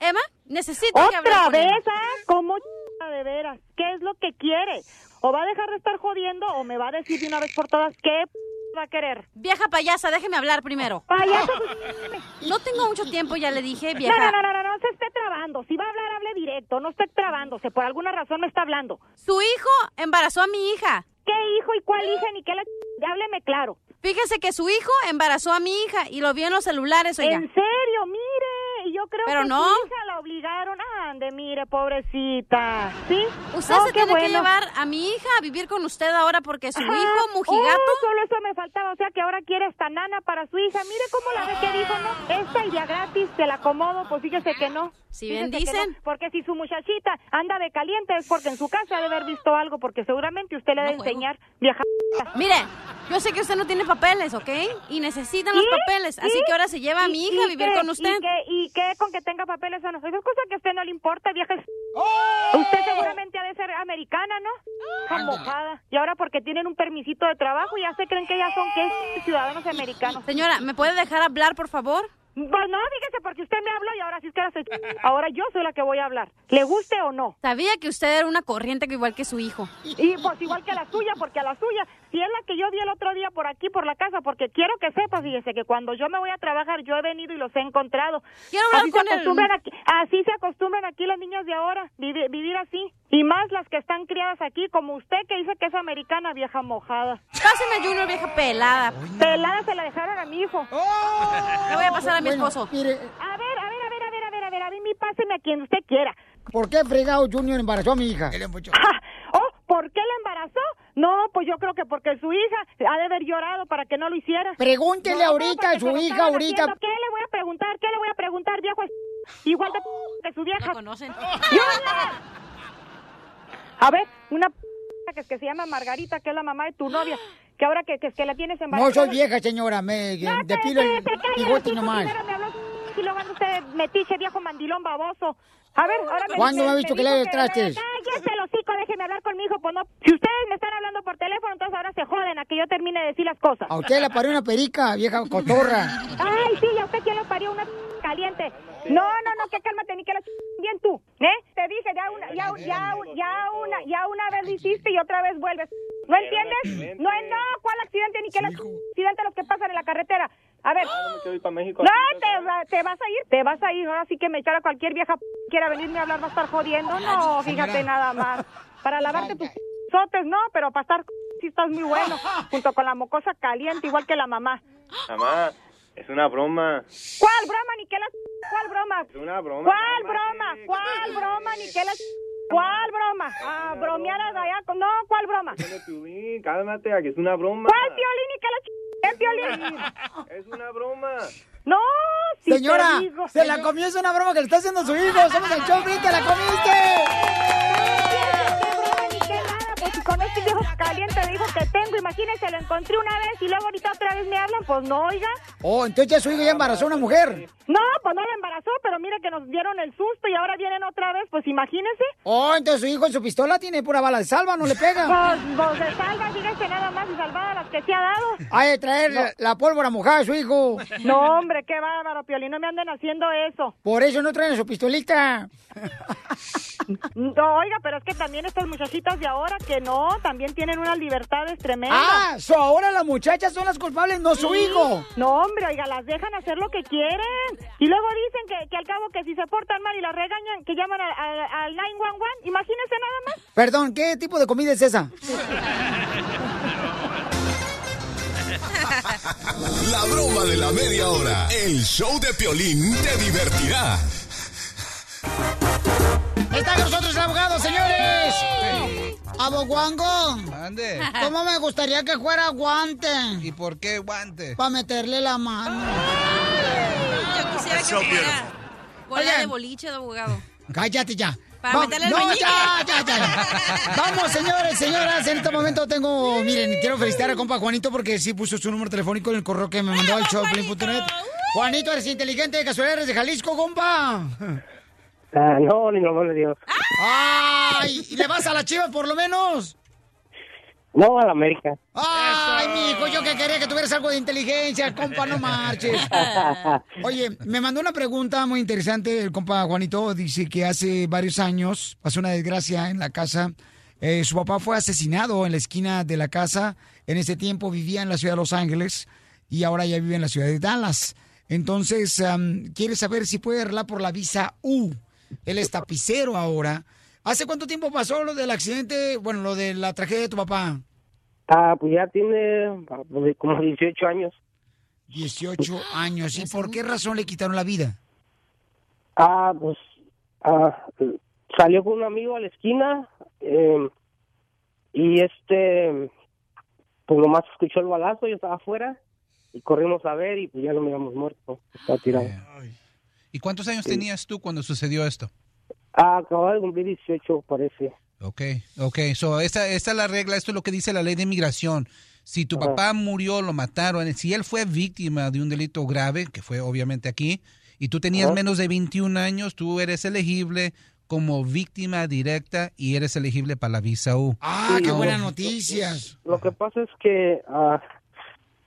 Emma, necesito que ¿Otra con vez, Emma. ah? ¿Cómo ch- de veras? ¿Qué es lo que quiere? ¿O va a dejar de estar jodiendo o me va a decir de una vez por todas qué p- va a querer? Vieja payasa, déjeme hablar primero. Payaso. No tengo mucho tiempo, ya le dije, vieja. no, no, no, no, no se esté trabando. Si va a hablar, hable directo. No esté trabándose. Por alguna razón me está hablando. Su hijo embarazó a mi hija. ¿Qué hijo y cuál hija ni qué la... Hábleme claro. Fíjese que su hijo embarazó a mi hija y lo vio en los celulares, oiga. ¿En serio? Mire, yo creo Pero que no. su hija la obligaron. Ande, mire, pobrecita. ¿Sí? Usted No, se tiene que llevar a mi hija a vivir con usted ahora porque su Ajá. hijo mujigato... Oh, solo eso me faltaba, o sea que ahora quiere esta nana para su hija. Mire cómo la ve que dijo, ¿no? Esta idea gratis, te la acomodo, pues fíjese que no. Si bien Fíjese dicen. no, porque si su muchachita anda de caliente es porque en su casa debe haber visto algo, porque seguramente usted le debe juego. enseñar vieja. Mire, yo sé que usted no tiene papeles, ¿ok? Y necesitan los papeles, así que ahora se lleva a mi ¿Y- hija a vivir qué? con usted. ¿Y qué, ¿Y qué con que tenga papeles o no? Esa es cosa que a usted no le importa, vieja. ¡Oh! Usted seguramente ha de ser americana, ¿no? Mojada. Y ahora porque tienen un permisito de trabajo ya se creen que ya son ¿qué? ciudadanos americanos. Señora, ¿me puede dejar hablar, por favor? Pues no, fíjese, porque usted me habló y ahora sí es que ahora, se... ahora yo soy la que voy a hablar. ¿Le guste o no? Sabía que usted era una corriente que igual que su hijo. Y pues igual que la suya, porque a la suya, si es la que yo vi el otro día por aquí, por la casa, porque quiero que sepa, fíjese, que cuando yo me voy a trabajar, yo he venido y los he encontrado. Quiero hablar así con se el- acostumbran aquí, así se acostumbran aquí las niñas de ahora, vivi- vivir así. Y más las que están criadas aquí, como usted que dice que es americana, vieja mojada. Páseme a Junior, vieja pelada. Pelada se la dejaron a mi hijo. Le voy a pasar a mi Bueno, esposo. mire, A ver, a ver, a ver, a ver, a ver, a ver, a mí mi páseme a quien usted quiera. ¿por qué fregado Junior embarazó a mi hija? Ja, Oh, ¿por qué la embarazó? No, pues yo creo que porque su hija ha de haber llorado para que no lo hiciera. Pregúntele ahorita a su hija, ahorita. haciendo. ¿Qué le voy a preguntar? ¿Qué le voy a preguntar, viejo? Igual de que su vieja. ¿No conocen? ¡Junior! A ver, una que, que se llama Margarita, que es la mamá de tu novia, que ahora que, que, que la tienes No embarazada. soy vieja, señora, me No, depilo se- el bigote nomás. primero me habló y luego usted metiche, viejo mandilón baboso. A ver, ahora me ¿Cuándo me ha visto que le trastes? Cállese el hocico, déjeme hablar con mi hijo, pues no. Si ustedes me están hablando por teléfono, entonces ahora se joden a que yo termine de decir las cosas. A usted le parió una perica, vieja cotorra. Ay, sí, ¿y a usted quién le parió una caliente? No, no, no, que cálmate, ni que la bien tú, ¿eh? Te dije, ya una, ya, ya, ya una, ya una vez lo hiciste y otra vez vuelves. ¿No entiendes? No, no, ¿cuál accidente? Ni que el accidente los que pasan en la carretera. A ver. para México. No, te, te vas a ir, te vas a ir. Ahora sí que me echara cualquier vieja p- quiera venirme a hablar va a estar jodiendo. No, fíjate nada más. Para lavarte tus sotes, no, pero para estar sí estás muy bueno. Junto con la mocosa caliente, igual que la mamá. Mamá, es una broma. ¿Cuál broma, ni que la... ¿Cuál broma? Es una broma. ¿Cuál broma? ¿Cuál broma, ni que la... ¿Cuál broma? Ah, bromear allá con... No, ¿cuál broma? Cálmate, que es una broma. ¿Cuál violín y que la... Es una broma. No, si te Señora, digo, se la señor. comió, es una broma que le está haciendo su hijo. Somos el show, Blin, te la comiste. Con este viejo caliente de hijo que tengo, imagínese, lo encontré una vez y luego ahorita otra vez me hablan, pues no, oiga. Oh, entonces ya su hijo ya embarazó a una mujer. No, pues no la embarazó, pero mire que nos dieron el susto y ahora vienen otra vez, pues imagínese. Oh, entonces su hijo en su pistola tiene pura bala de salva, no le pega. Pues, pues se salva, fíjese nada más y salvada las que se ha dado. Hay de traer la, la pólvora mojada a su hijo. No, hombre, qué bárbaro, Piolín, no me anden haciendo eso. Por eso no traen su pistolita. No, oiga, pero es que también estas muchachitas de ahora que no, también tienen unas libertades tremendas. Ah, so ahora las muchachas son las culpables, no su Sí. hijo. No, hombre, oiga, las dejan hacer lo que quieren. Y luego dicen que, que al cabo que si se portan mal y las regañan, que llaman al, al, al 911. Imagínense nada más. Perdón, ¿qué tipo de comida es esa? La broma de la media hora. El show de Piolín te divertirá. Está con nosotros el abogado, señores. Aboguango. Ande. ¿Cómo me gustaría que fuera guante? ¿Y por qué guante? Para meterle la mano. Yo quisiera que So fuera bola de boliche de abogado. Cállate ya. Para Va- meterle el no, ya, ya, ya, ya. Vamos, señores, señoras. En este momento tengo, miren, quiero felicitar a compa Juanito porque sí puso su número telefónico en el correo que me mandó al showplay.net. Juanito, eres inteligente de casualidad, eres de Jalisco, compa. Ah, no, ni lo de Dios. ¡Ay! ¿Y le vas a la chiva por lo menos? No, a la América. Ay, mijo, yo que quería que tuvieras algo de inteligencia, compa, no marches. Oye, me mandó una pregunta muy interesante el compa Juanito. Dice que hace varios años pasó una desgracia en la casa. Eh, su papá fue asesinado en la esquina de la casa. En ese tiempo vivía en la ciudad de Los Ángeles y ahora ya vive en la ciudad de Dallas. Entonces, am, quiere saber si puede arreglar por la visa U. Él es tapicero ahora. ¿Hace cuánto tiempo pasó lo del accidente, bueno, lo de la tragedia de tu papá? Ah, pues ya tiene ah, pues, como 18 años. 18 años. ¿Y por qué razón le quitaron la vida? Ah, pues ah, salió con un amigo a la esquina eh, y este, pues nomás escuchó el balazo, yo estaba afuera y corrimos a ver y pues ya no me habíamos muerto, estaba tirado. ¿Y cuántos años tenías tú cuando sucedió esto? Ah, acababa de cumplir 18, parece. Ok, ok. So, esta, esta es la regla, esto es lo que dice la ley de inmigración. Si tu papá murió, lo mataron, si él fue víctima de un delito grave, que fue obviamente aquí, y tú tenías Ajá. menos de 21 años, tú eres elegible como víctima directa y eres elegible para la visa U. Ah, qué buenas no. noticias. Lo que pasa es que ah,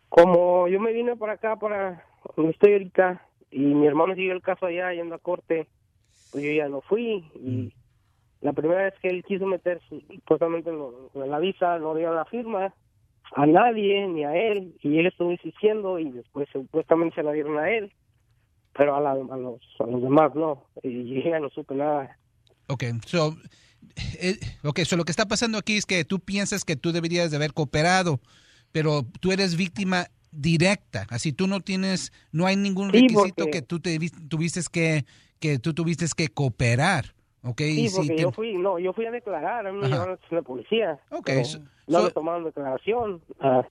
como yo me vine para acá, para donde estoy ahorita, y mi hermano siguió el caso allá yendo a corte, pues yo ya no fui. Y la primera vez que él quiso meter su- supuestamente la visa, no dio la firma a nadie, ni a él, y él estuvo insistiendo y después supuestamente se la dieron a él, pero a, la- a los, a los demás no, y yo ya no supe nada. Ok, so, eh, ok, so lo que está pasando aquí es que tú piensas que tú deberías de haber cooperado, pero tú eres víctima directa, así tú no tienes, no hay ningún Sí, requisito porque- que tú te vi- tuviste que, que tú tuviste que cooperar, ok, Sí, porque te- yo fui, no, yo fui a declarar, a mí me llevaron a la policía. Ok, pero so- no so- tomaron declaración. Ah,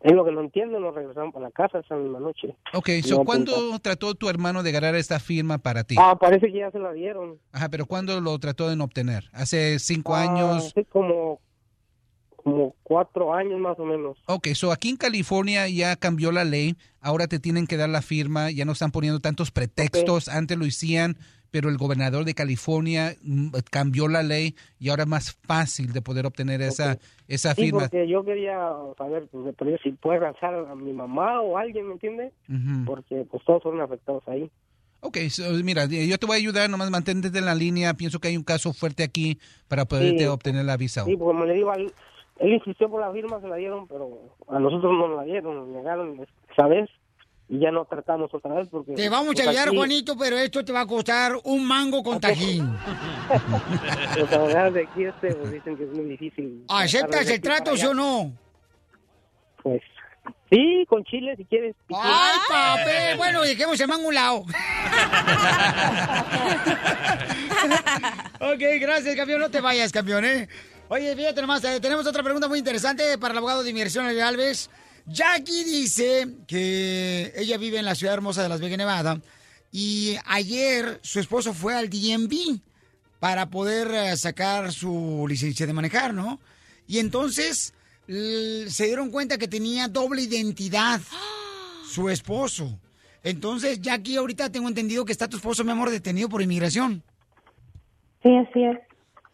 es lo que no entiendo, nos regresaron para la casa esa misma noche. Ok, so, no ¿cuándo trató tu hermano de ganar esta firma para ti? Ah, parece que ya se la dieron. Ajá, pero ¿cuándo lo trató de obtener? ¿Hace cinco Ah, años? Hace como, como cuatro años más o menos. Ok, so aquí en California ya cambió la ley, ahora te tienen que dar la firma, ya no están poniendo tantos pretextos, antes lo hacían, pero el gobernador de California mm, cambió la ley y ahora es más fácil de poder obtener esa, esa Sí, firma. porque yo quería saber pues, si puede lanzar a mi mamá o alguien, ¿me entiende? Ujú. Porque pues todos fueron afectados ahí. Ok, so, mira, yo te voy a ayudar, nomás mantente en la línea, pienso que hay un caso fuerte aquí para poderte Sí. obtener la visa. Sí, porque como le digo, él, él insistió por la firma, se la dieron, pero a nosotros no nos la dieron, nos negaron esa vez y ya no tratamos otra vez porque... Te vamos a pues, ayudar, aquí, Juanito, pero esto te va a costar un mango con tajín. Los abogados de aquí este, pues, dicen que es muy difícil. ¿Aceptas el trato, sí o no? Pues sí, con chile si quieres. ¡Ay, papel! Bueno, dejemos el mango a un lado. ok, gracias, campeón. No te vayas, campeón, ¿eh? Oye, fíjate nomás, eh, tenemos otra pregunta muy interesante para el abogado de inmigración, Ariel Alves. Jackie dice que ella vive en la ciudad hermosa de Las Vegas, Nevada, y ayer su esposo fue al DMV para poder eh, sacar su licencia de manejar, ¿no? Y entonces se dieron cuenta que tenía doble identidad su esposo. Entonces, Jackie, ahorita tengo entendido que está tu esposo, mi amor, detenido por inmigración. Sí, así es.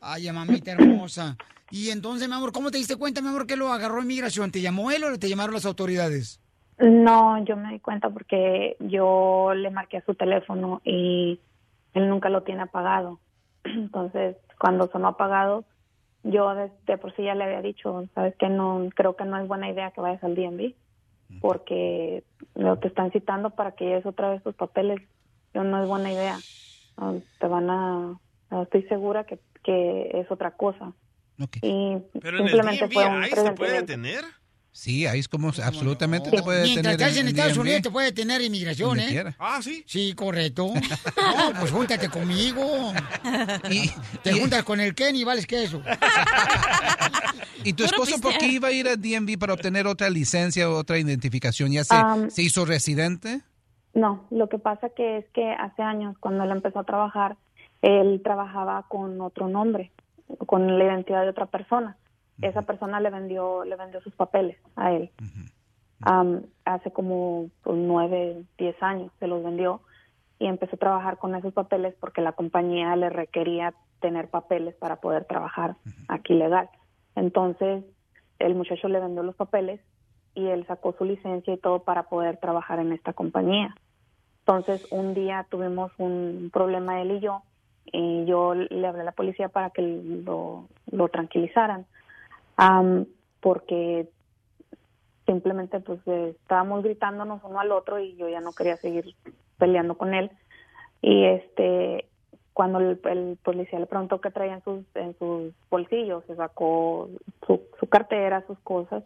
Ay, mamita hermosa. Y entonces, mi amor, ¿cómo te diste cuenta, mi amor, que lo agarró inmigración? ¿Te llamó él o te llamaron las autoridades? No, yo me di cuenta porque yo le marqué a su teléfono y él nunca lo tiene apagado. Entonces, cuando sonó apagado, yo de, por sí ya le había dicho, sabes que no, creo que no es buena idea que vayas al DMV porque lo te están citando para que lleves otra vez tus papeles. Yo no es buena idea. Te van a, no, estoy segura que, que es otra cosa. Y Pero en el simplemente fue un ¿ahí se puede detener? Sí, ahí es como absolutamente te puede Mientras detener estás en Estados. Unidos te puede tener inmigración, Donde ¿eh? quiera. Ah, sí. Sí, correcto. No, pues júntate conmigo. Y te juntas con el Kenny y vales queso. ¿Y tu esposo por qué iba a ir a DMV para obtener otra licencia o otra identificación? ¿Ya se, se hizo residente? No, lo que pasa que es que hace años, cuando él empezó a trabajar, él trabajaba con otro nombre, con la identidad de otra persona. Esa persona le vendió, le vendió sus papeles a él. Am, hace como pues, nueve, diez años se los vendió y empezó a trabajar con esos papeles porque la compañía le requería tener papeles para poder trabajar aquí legal. Entonces, el muchacho le vendió los papeles y él sacó su licencia y todo para poder trabajar en esta compañía. Entonces, un día tuvimos un problema él y yo, y yo le hablé a la policía para que lo, tranquilizaran, Am, porque simplemente pues estábamos gritándonos uno al otro y yo ya no quería seguir peleando con él. Y este, cuando el, el policía le preguntó qué traía en sus, en sus bolsillos, se sacó su, su cartera, sus cosas,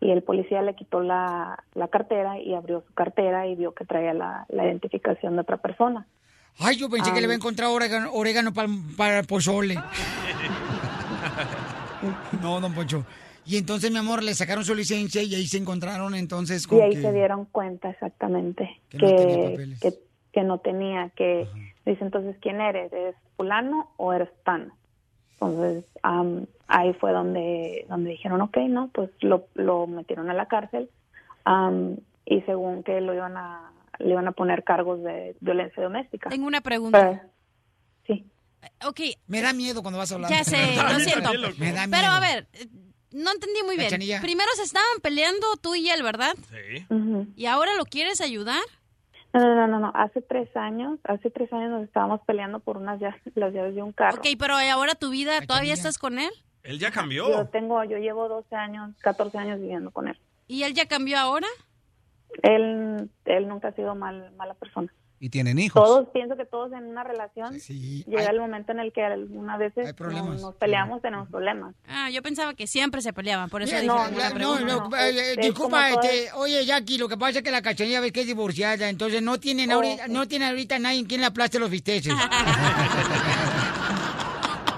y el policía le quitó la, la cartera y abrió su cartera y vio que traía la identificación de otra persona. Ay, yo pensé que le había encontrado orégano, orégano para, para el pozole. No, don Poncho. Y entonces, mi amor, le sacaron su licencia y ahí se encontraron entonces con Y ahí que... se dieron cuenta exactamente Que que, no tenía papeles. que, que no tenía, que dice entonces, ¿quién eres? ¿Eres fulano o eres tano? Entonces, am, ahí fue donde, donde dijeron, ok, no, pues lo, lo metieron a la cárcel am, y según que lo iban a, le iban a poner cargos de violencia doméstica. Tengo una pregunta. sí. Ok. Me da miedo cuando vas a hablar. Ya sé, lo siento. Me da miedo. Pero a ver, eh, no entendí muy bien. Cachanilla. Primero se estaban peleando tú y él, ¿verdad? Sí. Ujú. ¿Y ahora lo quieres ayudar? No, no, no, no, no, hace tres años, hace tres años nos estábamos peleando por unas llaves, las llaves de un carro. Ok, pero ahora tu vida, ¿todavía estás con él? Él ya cambió. Yo tengo, yo llevo 12 años, 14 años viviendo con él. ¿Y él ya cambió ahora? Él, él nunca ha sido mal, mala persona. Y tienen hijos. Todos, pienso que todos en una relación llega el momento en el que algunas veces nos, nos peleamos, tenemos problemas. Ah, yo pensaba que siempre se peleaban, por eso Mira, dije no, no, pregunta. no, eh, Es disculpa, todo- este, oye, Jackie, lo que pasa es que la cachanilla ves que es divorciada, entonces no tienen Oh, ahorita, sí. no tiene ahorita nadie quien le aplaste los bisteces.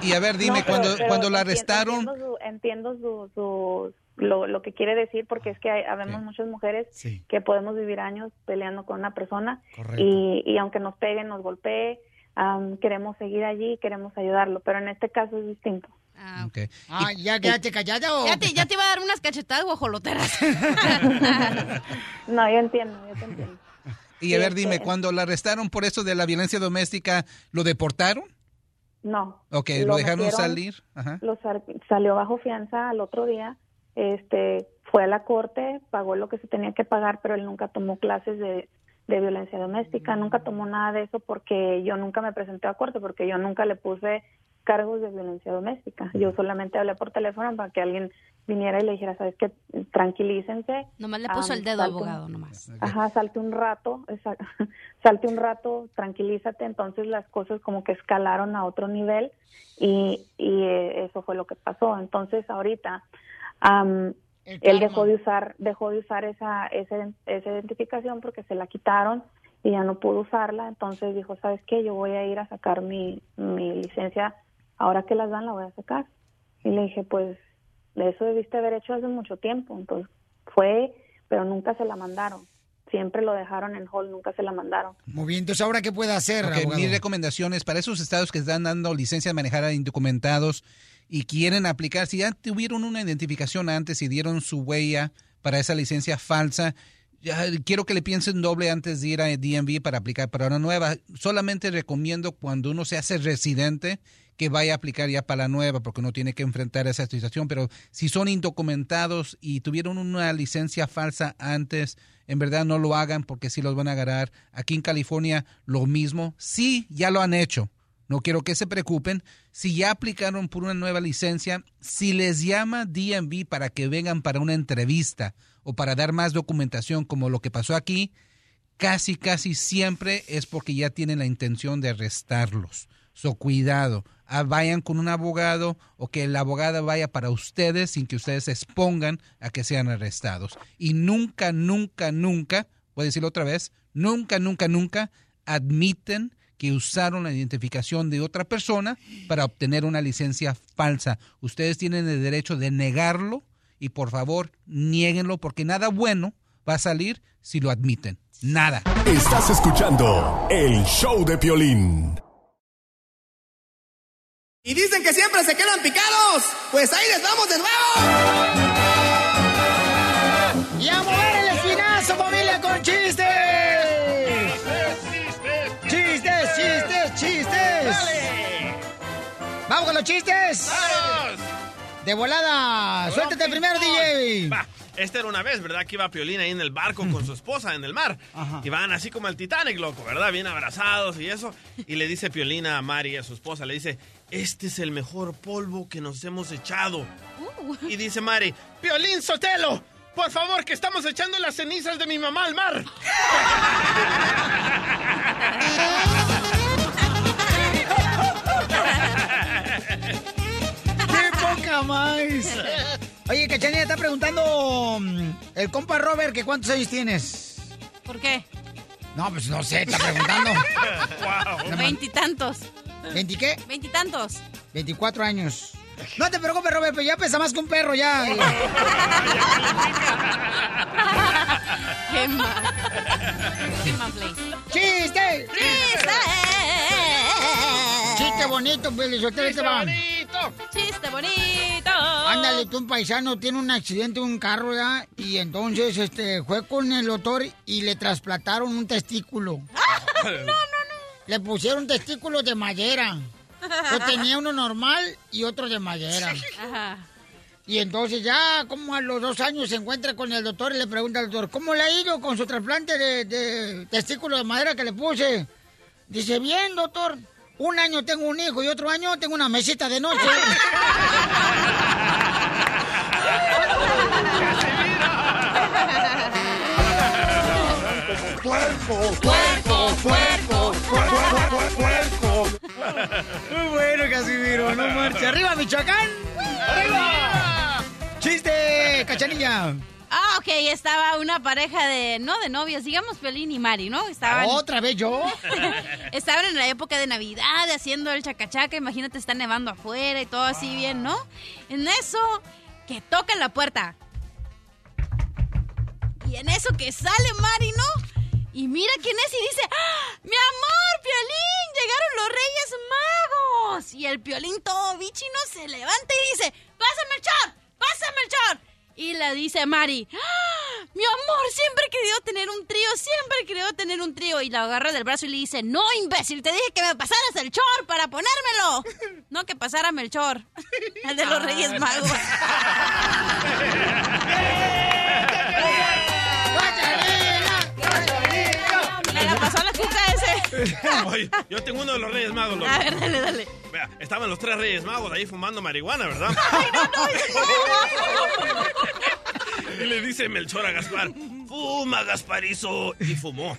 Y a ver, dime, No, pero- cuando, pero cuando la arrestaron, Entiendo, su, entiendo su, su- lo, lo que quiere decir, porque es que hay, habemos muchas mujeres que podemos vivir años peleando con una persona y, y aunque nos peguen, nos golpee, am, queremos seguir allí, queremos ayudarlo, pero en este caso es distinto. Ah, Ah, ¿ya quedaste callada o...? Ya te, ya te iba a dar unas cachetadas guajoloteras. No, yo entiendo, yo te entiendo. y a Sí, ver, dime, cuando la arrestaron por eso de la violencia doméstica, ¿lo deportaron? No. Ok, ¿lo, dejaron metieron- salir? Ajá. Lo sal- salió bajo fianza al otro día, este, fue a la corte, pagó lo que se tenía que pagar, pero él nunca tomó clases de, de violencia doméstica, nunca tomó nada de eso porque yo nunca me presenté a corte, porque yo nunca le puse cargos de violencia doméstica. Yo solamente hablé por teléfono para que alguien viniera y le dijera, sabes qué, tranquilícense. Nomás le puso el dedo, un- abogado, nomás. Ajá, salte un rato, esa- salte un rato, tranquilízate. Entonces las cosas como que escalaron a otro nivel y, y eh, eso fue lo que pasó. Entonces ahorita El él dejó de usar, dejó de usar esa, esa, esa identificación porque se la quitaron y ya no pudo usarla. Entonces dijo, ¿sabes qué? Yo voy a ir a sacar mi, mi licencia. Ahora que las dan, la voy a sacar. Y le dije, pues, eso debiste haber hecho hace mucho tiempo. Entonces fue, pero nunca se la mandaron. Siempre lo dejaron en hold, nunca se la mandaron. Muy bien, entonces, ¿ahora qué puede hacer, Ok, abogado? mis recomendaciones para esos estados que están dando licencia de manejar a indocumentados y quieren aplicar, si ya tuvieron una identificación antes y dieron su huella para esa licencia falsa, quiero que le piensen doble antes de ir a DMV para aplicar para una nueva. Solamente recomiendo cuando uno se hace residente que vaya a aplicar ya para la nueva porque uno tiene que enfrentar esa situación. Pero si son indocumentados y tuvieron una licencia falsa antes, en verdad no lo hagan porque sí los van a agarrar. Aquí en California lo mismo. Sí, ya lo han hecho. No quiero que se preocupen. Si ya aplicaron por una nueva licencia, si les llama DMV para que vengan para una entrevista o para dar más documentación como lo que pasó aquí, casi, casi siempre es porque ya tienen la intención de arrestarlos. So, cuidado. Ah, vayan con un abogado o que el abogado vaya para ustedes sin que ustedes se expongan a que sean arrestados. Y nunca, nunca, nunca, voy a decirlo otra vez, nunca, nunca, nunca admiten que usaron la identificación de otra persona para obtener una licencia falsa. Ustedes tienen el derecho de negarlo y por favor, niéguenlo porque nada bueno va a salir si lo admiten. Nada. Estás escuchando el show de Piolín. Y dicen que siempre se quedan picados. Pues ahí les vamos de nuevo. ¡Y a mover el espinazo, familia, con chistes! Chistes, chistes! ¡Vamos con los chistes! De volada. Suéltate primero, DJ. Va, esta era una vez, ¿verdad? Que iba Piolín ahí en el barco con su esposa en el mar. Y van así como el Titanic, loco, ¿verdad? Bien abrazados y eso. Y le dice Piolín a Mari, a su esposa, le dice, este es el mejor polvo que nos hemos echado. Y dice Mari, Piolín Sotelo, por favor, que estamos echando las cenizas de mi mamá al mar. ¡Qué poca más! Oye, Cachanilla está preguntando mm, el compa Robert que cuántos años tienes. ¿Por qué? No, pues no sé, está preguntando. Veintitantos. ¿Veinti qué? Veintitantos. 24 años. No te preocupes, Robert, pero ya pesa más que un perro ya. Qué mal. Qué mal, please. ¡Chiste! ¡Chiste! Chiste bonito, Pelizotelo, te va. ¡Chiste bonito! Ándale, tú un paisano tiene un accidente en un carro, ¿ya? Y entonces este, fue con el doctor y le trasplantaron un testículo. no, no, no. Le pusieron testículos de madera. Yo tenía uno normal y otro de madera. Ajá. Y entonces ya como a los dos años se encuentra con el doctor y le pregunta al doctor, ¿cómo le ha ido con su trasplante de, de testículo de madera que le puse? Dice, bien, doctor. Un año tengo un hijo y otro año tengo una mesita de noche. ¡Puerco! ¡Puerco! ¡Puerco! ¡Puerco! Muy bueno, Casimiro, no marcha. ¡Arriba, Michoacán! ¡Arriba! ¡Chiste, cachanilla! Ah, ok, estaba una pareja de, no de novios, digamos Pelín y Mari, ¿no? Estaban, ¿Otra vez yo? estaban en la época de Navidad haciendo el chacachaca, imagínate, está nevando afuera y todo así bien, ¿no? En eso, que tocan la puerta. Y en eso que sale Mari, ¿no? Y mira quién es y dice, ¡Ah! ¡Mi amor, Piolín! ¡Llegaron los Reyes Magos! Y el Piolín todo bichino se levanta y dice, ¡Pásame el chor! ¡Pásame el chor! Y le dice Mari, ¡Ah! mi amor, siempre he querido tener un trío, siempre he querido tener un trío. Y la agarra del brazo y le dice, no, imbécil, te dije que me pasaras el chor para ponérmelo. No, que pasara Melchor, el de los Reyes Magos. Oye, yo tengo uno de los Reyes Magos, loco. A ver, dale, dale. Vea, estaban los tres Reyes Magos ahí fumando marihuana, ¿verdad? Y le dice Melchor a Gaspar, fuma, Gasparizo. Y fumó,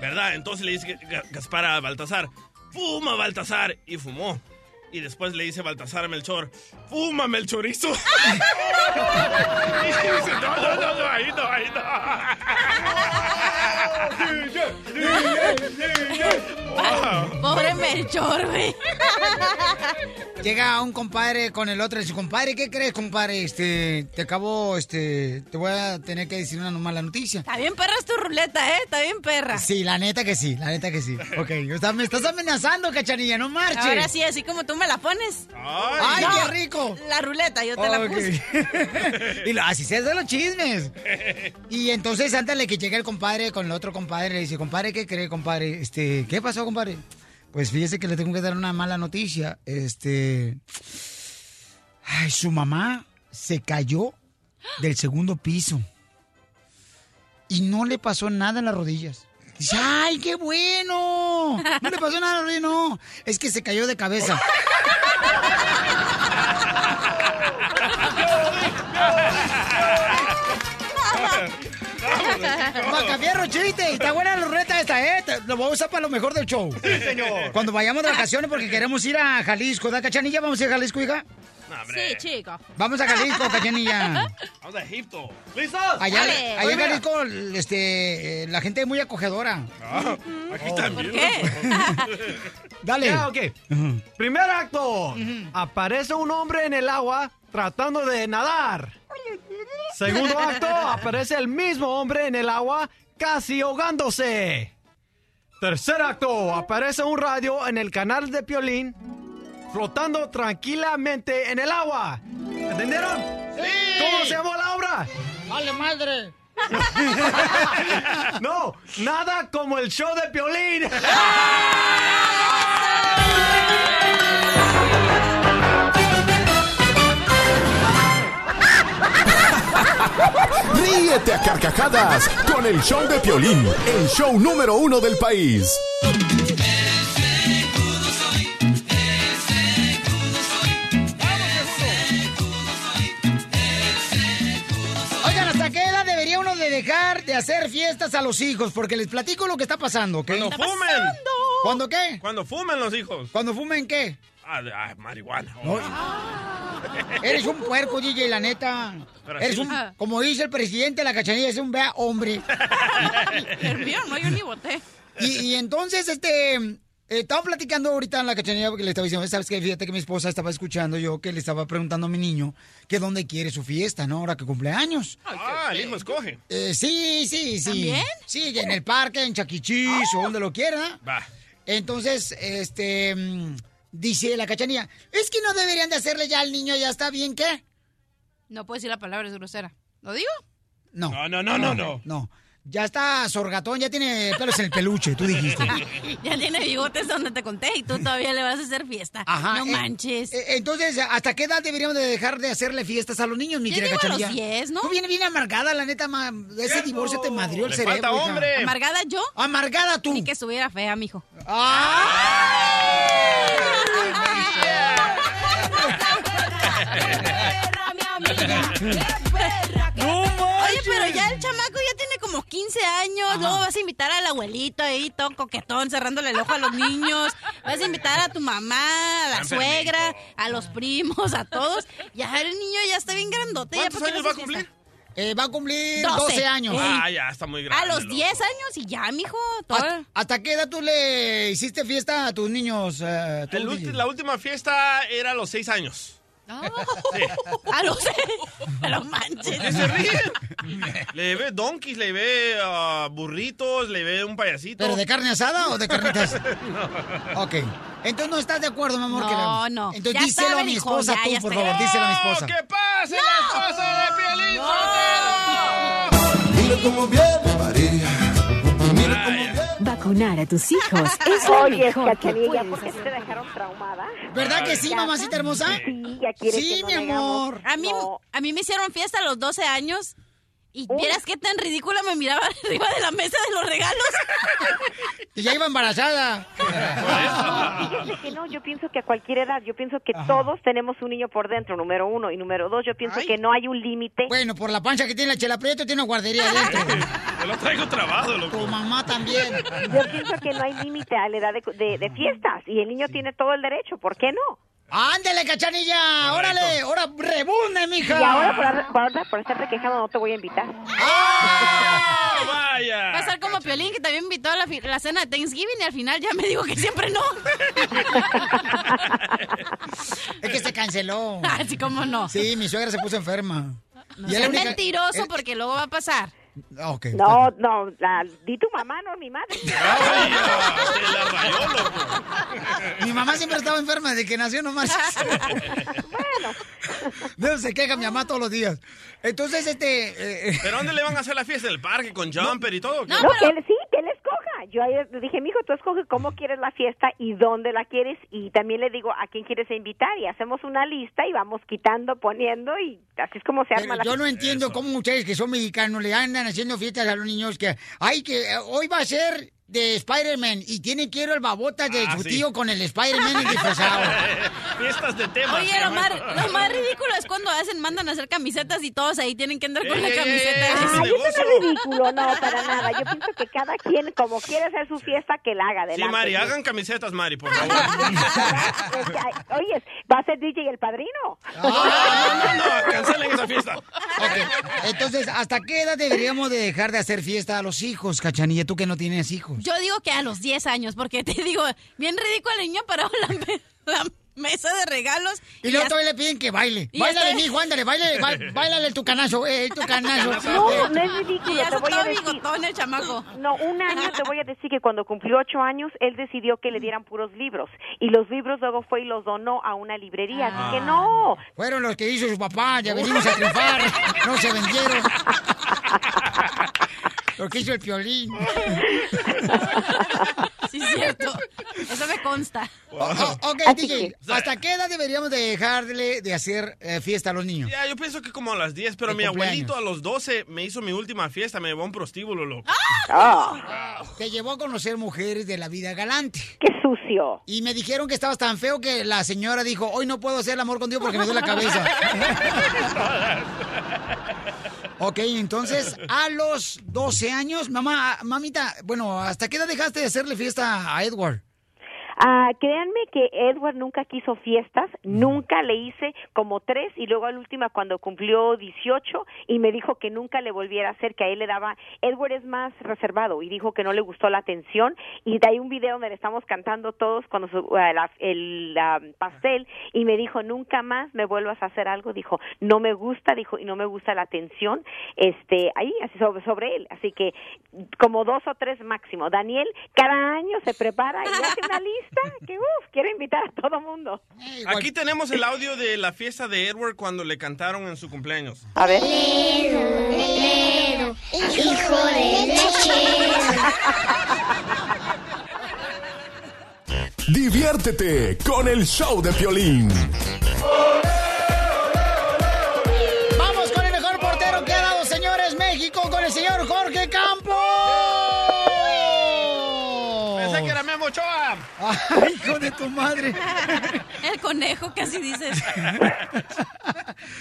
¿verdad? Entonces le dice Ga- Gaspar a Baltasar, fuma, Baltasar. Y fumó. Y después le dice Baltasar a Melchor, fuma, Melchorizo. y dice, no, no, no, no, ahí no, ahí no. Pobre Melchor, güey. Llega un compadre con el otro y dice, compadre, ¿qué crees, compadre? Este, te acabo, este, te voy a tener que decir una mala noticia. Está bien perra es tu ruleta, ¿eh? Está bien perra. Sí, la neta que sí, la neta que sí. Ok, o sea, me estás amenazando, cachanilla, no marches. Ahora sí, así como tú me la pones. ¡Ay, No, qué rico! La ruleta, yo te la puse. y lo- así se hacen los chismes. Y entonces, antes de que llegue el compadre con el otro compadre, le dice, compadre, ¿qué cree, compadre? Este, ¿qué pasó, compadre? Pues fíjese que le tengo que dar una mala noticia. Este. Ay, su mamá se cayó del segundo piso. Y no le pasó nada en las rodillas. Dice, ¡ay, qué bueno! No le pasó nada en las rodillas, no. Es que se cayó de cabeza. Macafierro, chiste. Está buena la ruleta esta, ¿eh? Lo voy a usar para lo mejor del show. Sí, señor. Cuando vayamos de vacaciones porque queremos ir a Jalisco. ¿Da, Cachanilla? ¿Vamos a ir a Jalisco, hija? Sí, chico. Vamos a Jalisco, Cachanilla. Vamos a Egipto. ¿Listos? Allá, Dale. allá Oye, en. Jalisco, este, eh, la gente es muy acogedora. aquí también. ¿Por qué? Dale. Ya, ok. Primer acto. Aparece un hombre en el agua tratando de nadar. Segundo acto. Aparece el mismo hombre en el agua casi ahogándose. Tercer acto. Aparece un radio en el canal de Piolín flotando tranquilamente en el agua. ¿Entendieron? Sí. ¿Cómo se llamó la obra? ¡Vale, madre! no, nada como el show de Piolín. Ríete a carcajadas con el show de Piolín, el show número uno del país. Oigan, ¿hasta qué edad debería uno de dejar de hacer fiestas a los hijos? Porque les platico lo que está pasando, ¿ok? Cuando fumen. ¿Cuándo qué? Cuando fumen los hijos. ¿Cuando fumen qué? Ah, de- ah, marihuana. Eres un puerco, DJ, la neta. Pero Eres así- un, como dice el presidente de la cachanilla, es un vea hombre. El mío, no, yo ni voté. Y, y entonces, este, eh, estaba platicando ahorita en la cachanilla porque le estaba diciendo, ¿sabes qué? Fíjate que mi esposa estaba escuchando yo que le estaba preguntando a mi niño que dónde quiere su fiesta, ¿no? Ahora que cumple años. Ah, el hijo escoge. Eh, sí, sí, sí. ¿También? Sí, en el parque, en Chaquichis o donde lo quiera. Va. Entonces, este, mm, dice la cachanilla, es que no deberían de hacerle ya al niño, ya está bien, ¿qué? No puedo decir la palabra, es grosera. ¿Lo digo? No. No, no, no, no, no. No. Ya está sorgatón, ya tiene pelos en el peluche, tú dijiste. ya tiene bigotes donde te conté y tú todavía le vas a hacer fiesta. Ajá, No eh, manches. eh, Entonces, ¿hasta qué edad deberíamos de dejar de hacerle fiestas a los niños, mi Yo querida digo a los Cachanilla? 10, ¿no? Tú vienes bien amargada, la neta, ma- ese divorcio te madrió el Le cerebro. falta hija. hombre. ¿Amargada yo? Amargada tú. Ni que estuviera fea, mijo. Oye, pero ya el chamaco ya como 15 años. Luego vas a invitar al abuelito ahí, todo coquetón, cerrándole el ojo a los niños. Vas a invitar a tu mamá, a la suegra, a los primos, a todos. Ya el niño ya está bien grandote. ya ¿Cuántos ¿para qué años le va a cumplir? fiesta? Eh, va a cumplir 12. 12 años. Ah, ya está muy grande. A los loco. 10 años y ya, mijo. todo- ¿Hasta, hasta qué edad tú le hiciste fiesta a tus niños? eh, tú, la última fiesta era a los seis años. Sí. A los No manches. ¿Qué se ríen? Le llevé donkeys, le llevé ah, burritos, le llevé un payasito. ¿Pero de carne asada o de carnitas? no. Ok. Entonces no estás de acuerdo, mi amor. que No, la- no. Entonces Ya díselo saben, a mi hijo, esposa ya, tú, ya por favor. Díselo a mi ¡Oh, esposa. ¡Que pase la esposa de Piolín Dile cómo viene María. Vacunar a tus hijos es lo Oye, mejor que puedes ¿por qué te dejaron traumada? ¿Verdad que sí, mamacita hermosa? Sí, ya quieres Sí, que no mi hagamos. amor. A mí, a mí me hicieron fiesta a los 12 años y vieras qué tan ridícula me miraba arriba de la mesa de los regalos. Y ya iba embarazada. Fíjese que no, yo pienso que a cualquier edad, yo pienso que todos tenemos un niño por dentro, número uno. Y número dos, yo pienso que no hay un límite. Bueno, por la pancha que tiene la chela prieto, tiene una guardería adentro. Yo lo traigo trabado, loco. Tu mamá también. Yo pienso que no hay límite a la edad de, de- de fiestas y el niño tiene todo el derecho, ¿por qué no? ¡Ándele, cachanilla! ¡Órale! ¡Ahora rebunde, mija! Y ahora por, por, ahora por estarte quejando no te voy a invitar. ¡Ah, vaya! Va a ser como Piolín, que también invitó a la, cena de Thanksgiving y al final ya me dijo que siempre no. Es que se canceló. Así como no. Sí, mi suegra se puso enferma. No Y es única- mentiroso porque luego va a pasar. Ah. No, no, la- di tu mamá, no mi madre. Mi mamá siempre estaba enferma desde que nació nomás. bueno. Eso se queja mi mamá todos los días. Entonces, este... eh, ¿Pero dónde le van a hacer la fiesta? ¿En el parque con jumper y todo? No, que él, sí, que él escoja. Yo ayer le dije, mijo, tú escoge cómo quieres la fiesta y dónde la quieres. Y también le digo a quién quieres invitar. Y hacemos una lista y vamos quitando, poniendo. Y así es como se arma Pero la yo no entiendo cómo ustedes que son mexicanos le andan haciendo fiestas a los niños que, ay, que eh, hoy va a ser de Spider-Man y tiene quiero el babotas de Ah, su sí. tío con el Spider-Man disfrazado. Fiestas de temas. Oye, lo más, lo más ridículo es cuando hacen, mandan a hacer camisetas y todos ahí tienen que andar con Ey, la ey, camiseta. ey, Ay, eso es ridículo, no, para nada. Yo pienso que cada quien, como quiere hacer su fiesta, que la haga Sí. Mari, hagan camisetas, Mari, por favor. Oye, va a ser DJ el padrino. No, no, no, no, cancelen esa fiesta. Ok, Entonces, ¿hasta qué edad deberíamos de dejar de hacer fiesta a los hijos, Cachanilla? Tú que no tienes hijos. Yo digo que a los 10 años, porque te digo, bien ridículo el niño parado la, me- la mesa de regalos. Y luego todavía le piden que baile. Báilale, estoy- mijo, ándale, baile, ba- báilale tu canazo, eh, tu canazo. No, no es ridículo, Y ya te voy a todo decir. bigotón el chamaco. No, un año te voy a decir que cuando cumplió ocho años, él decidió que le dieran puros libros. Y los libros luego fue y los donó a una librería. Así que no. Fueron los que hizo su papá, ya venimos a triunfar, no se vendieron. Lo que hizo el piolín. Sí, es cierto. Eso me consta. Oh, ok, Así DJ, ¿hasta qué edad deberíamos de dejarle de hacer eh, fiesta a los niños? Ya, yo pienso que como a las 10, pero mi cumpleaños. abuelito a los 12 me hizo mi última fiesta, me llevó a un prostíbulo, loco. Ah. Te llevó a conocer mujeres de la vida galante. ¡Qué sucio! Y me dijeron que estabas tan feo que la señora dijo, hoy no puedo hacer el amor contigo porque me duele la cabeza. ok, entonces, a los 12 años, mamá, mamita, bueno, ¿hasta qué edad dejaste de hacerle fiesta a Edward? Ah, créanme que Edward nunca quiso fiestas, nunca le hice como tres y luego a la última cuando cumplió 18 y me dijo que nunca le volviera a hacer, que a él le daba, Edward es más reservado y dijo que no le gustó la atención y de ahí un video donde le estamos cantando todos cuando su- la- el pastel y me dijo nunca más me vuelvas a hacer algo, dijo no me gusta, dijo y no me gusta la atención, este ahí así sobre, sobre él, así que como dos o tres máximo. Daniel cada año se prepara y hace una lista que uff, quiero invitar a todo mundo. Aquí tenemos el audio de la fiesta de Edward cuando le cantaron en su cumpleaños. A ver. hijo de lechero. Diviértete con el show de Piolín. Vamos con el mejor portero que ha dado, señores, México, con el señor Jorge Campos. Pensé que era Memo Ochoa. Ay, hijo de tu madre. El conejo, casi dices.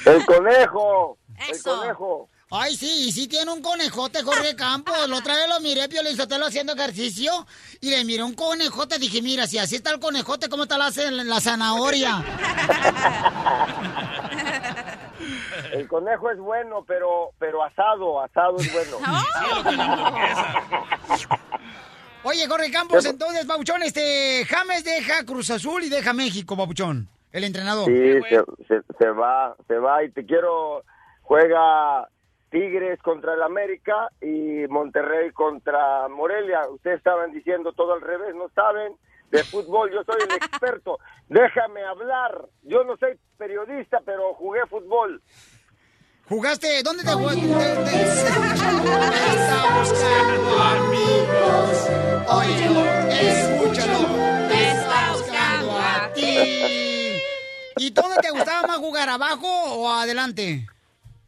El conejo. Eso. El conejo. Ay, sí, y sí tiene un conejote, Jorge Campos. La otra vez lo miré, Piolín Sotelo, haciendo ejercicio, y le miré un conejote. Dije, mira, si así está el conejote, ¿cómo está la, la zanahoria? El conejo es bueno, pero pero asado, asado es bueno. Oye, Jorge Campos, entonces, Babuchón, este, James deja Cruz Azul y deja México, Babuchón, el entrenador. Sí, se, se- se va, se va y te quiero juega Tigres contra el América y Monterrey contra Morelia. Ustedes estaban diciendo todo al revés, no saben de fútbol, yo soy el experto. Déjame hablar. Yo no soy periodista, pero jugué fútbol. ¿Jugaste? ¿Dónde te jugaste? Está buscando amigos. Óyelo, escúchalo. Me está buscando a ti. ¿Y dónde te gustaba más jugar, abajo o adelante?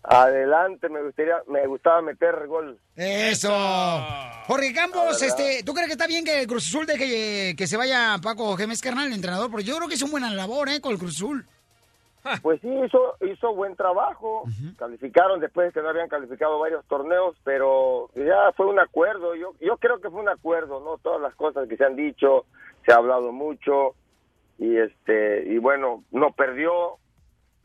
Adelante, me gustaría, me gustaba meter gol. Eso. Jorge Campos, este, ¿tú crees que está bien que el Cruz Azul deje que se vaya Paco Gémez Carnal, el entrenador? Porque yo creo que es una buena labor, ¿eh? Con el Cruz Azul. Pues sí, hizo, hizo buen trabajo. Calificaron después de que no habían calificado varios torneos, pero ya fue un acuerdo. Yo, yo creo que fue un acuerdo, ¿no? Todas las cosas que se han dicho, se ha hablado mucho y este y bueno, no perdió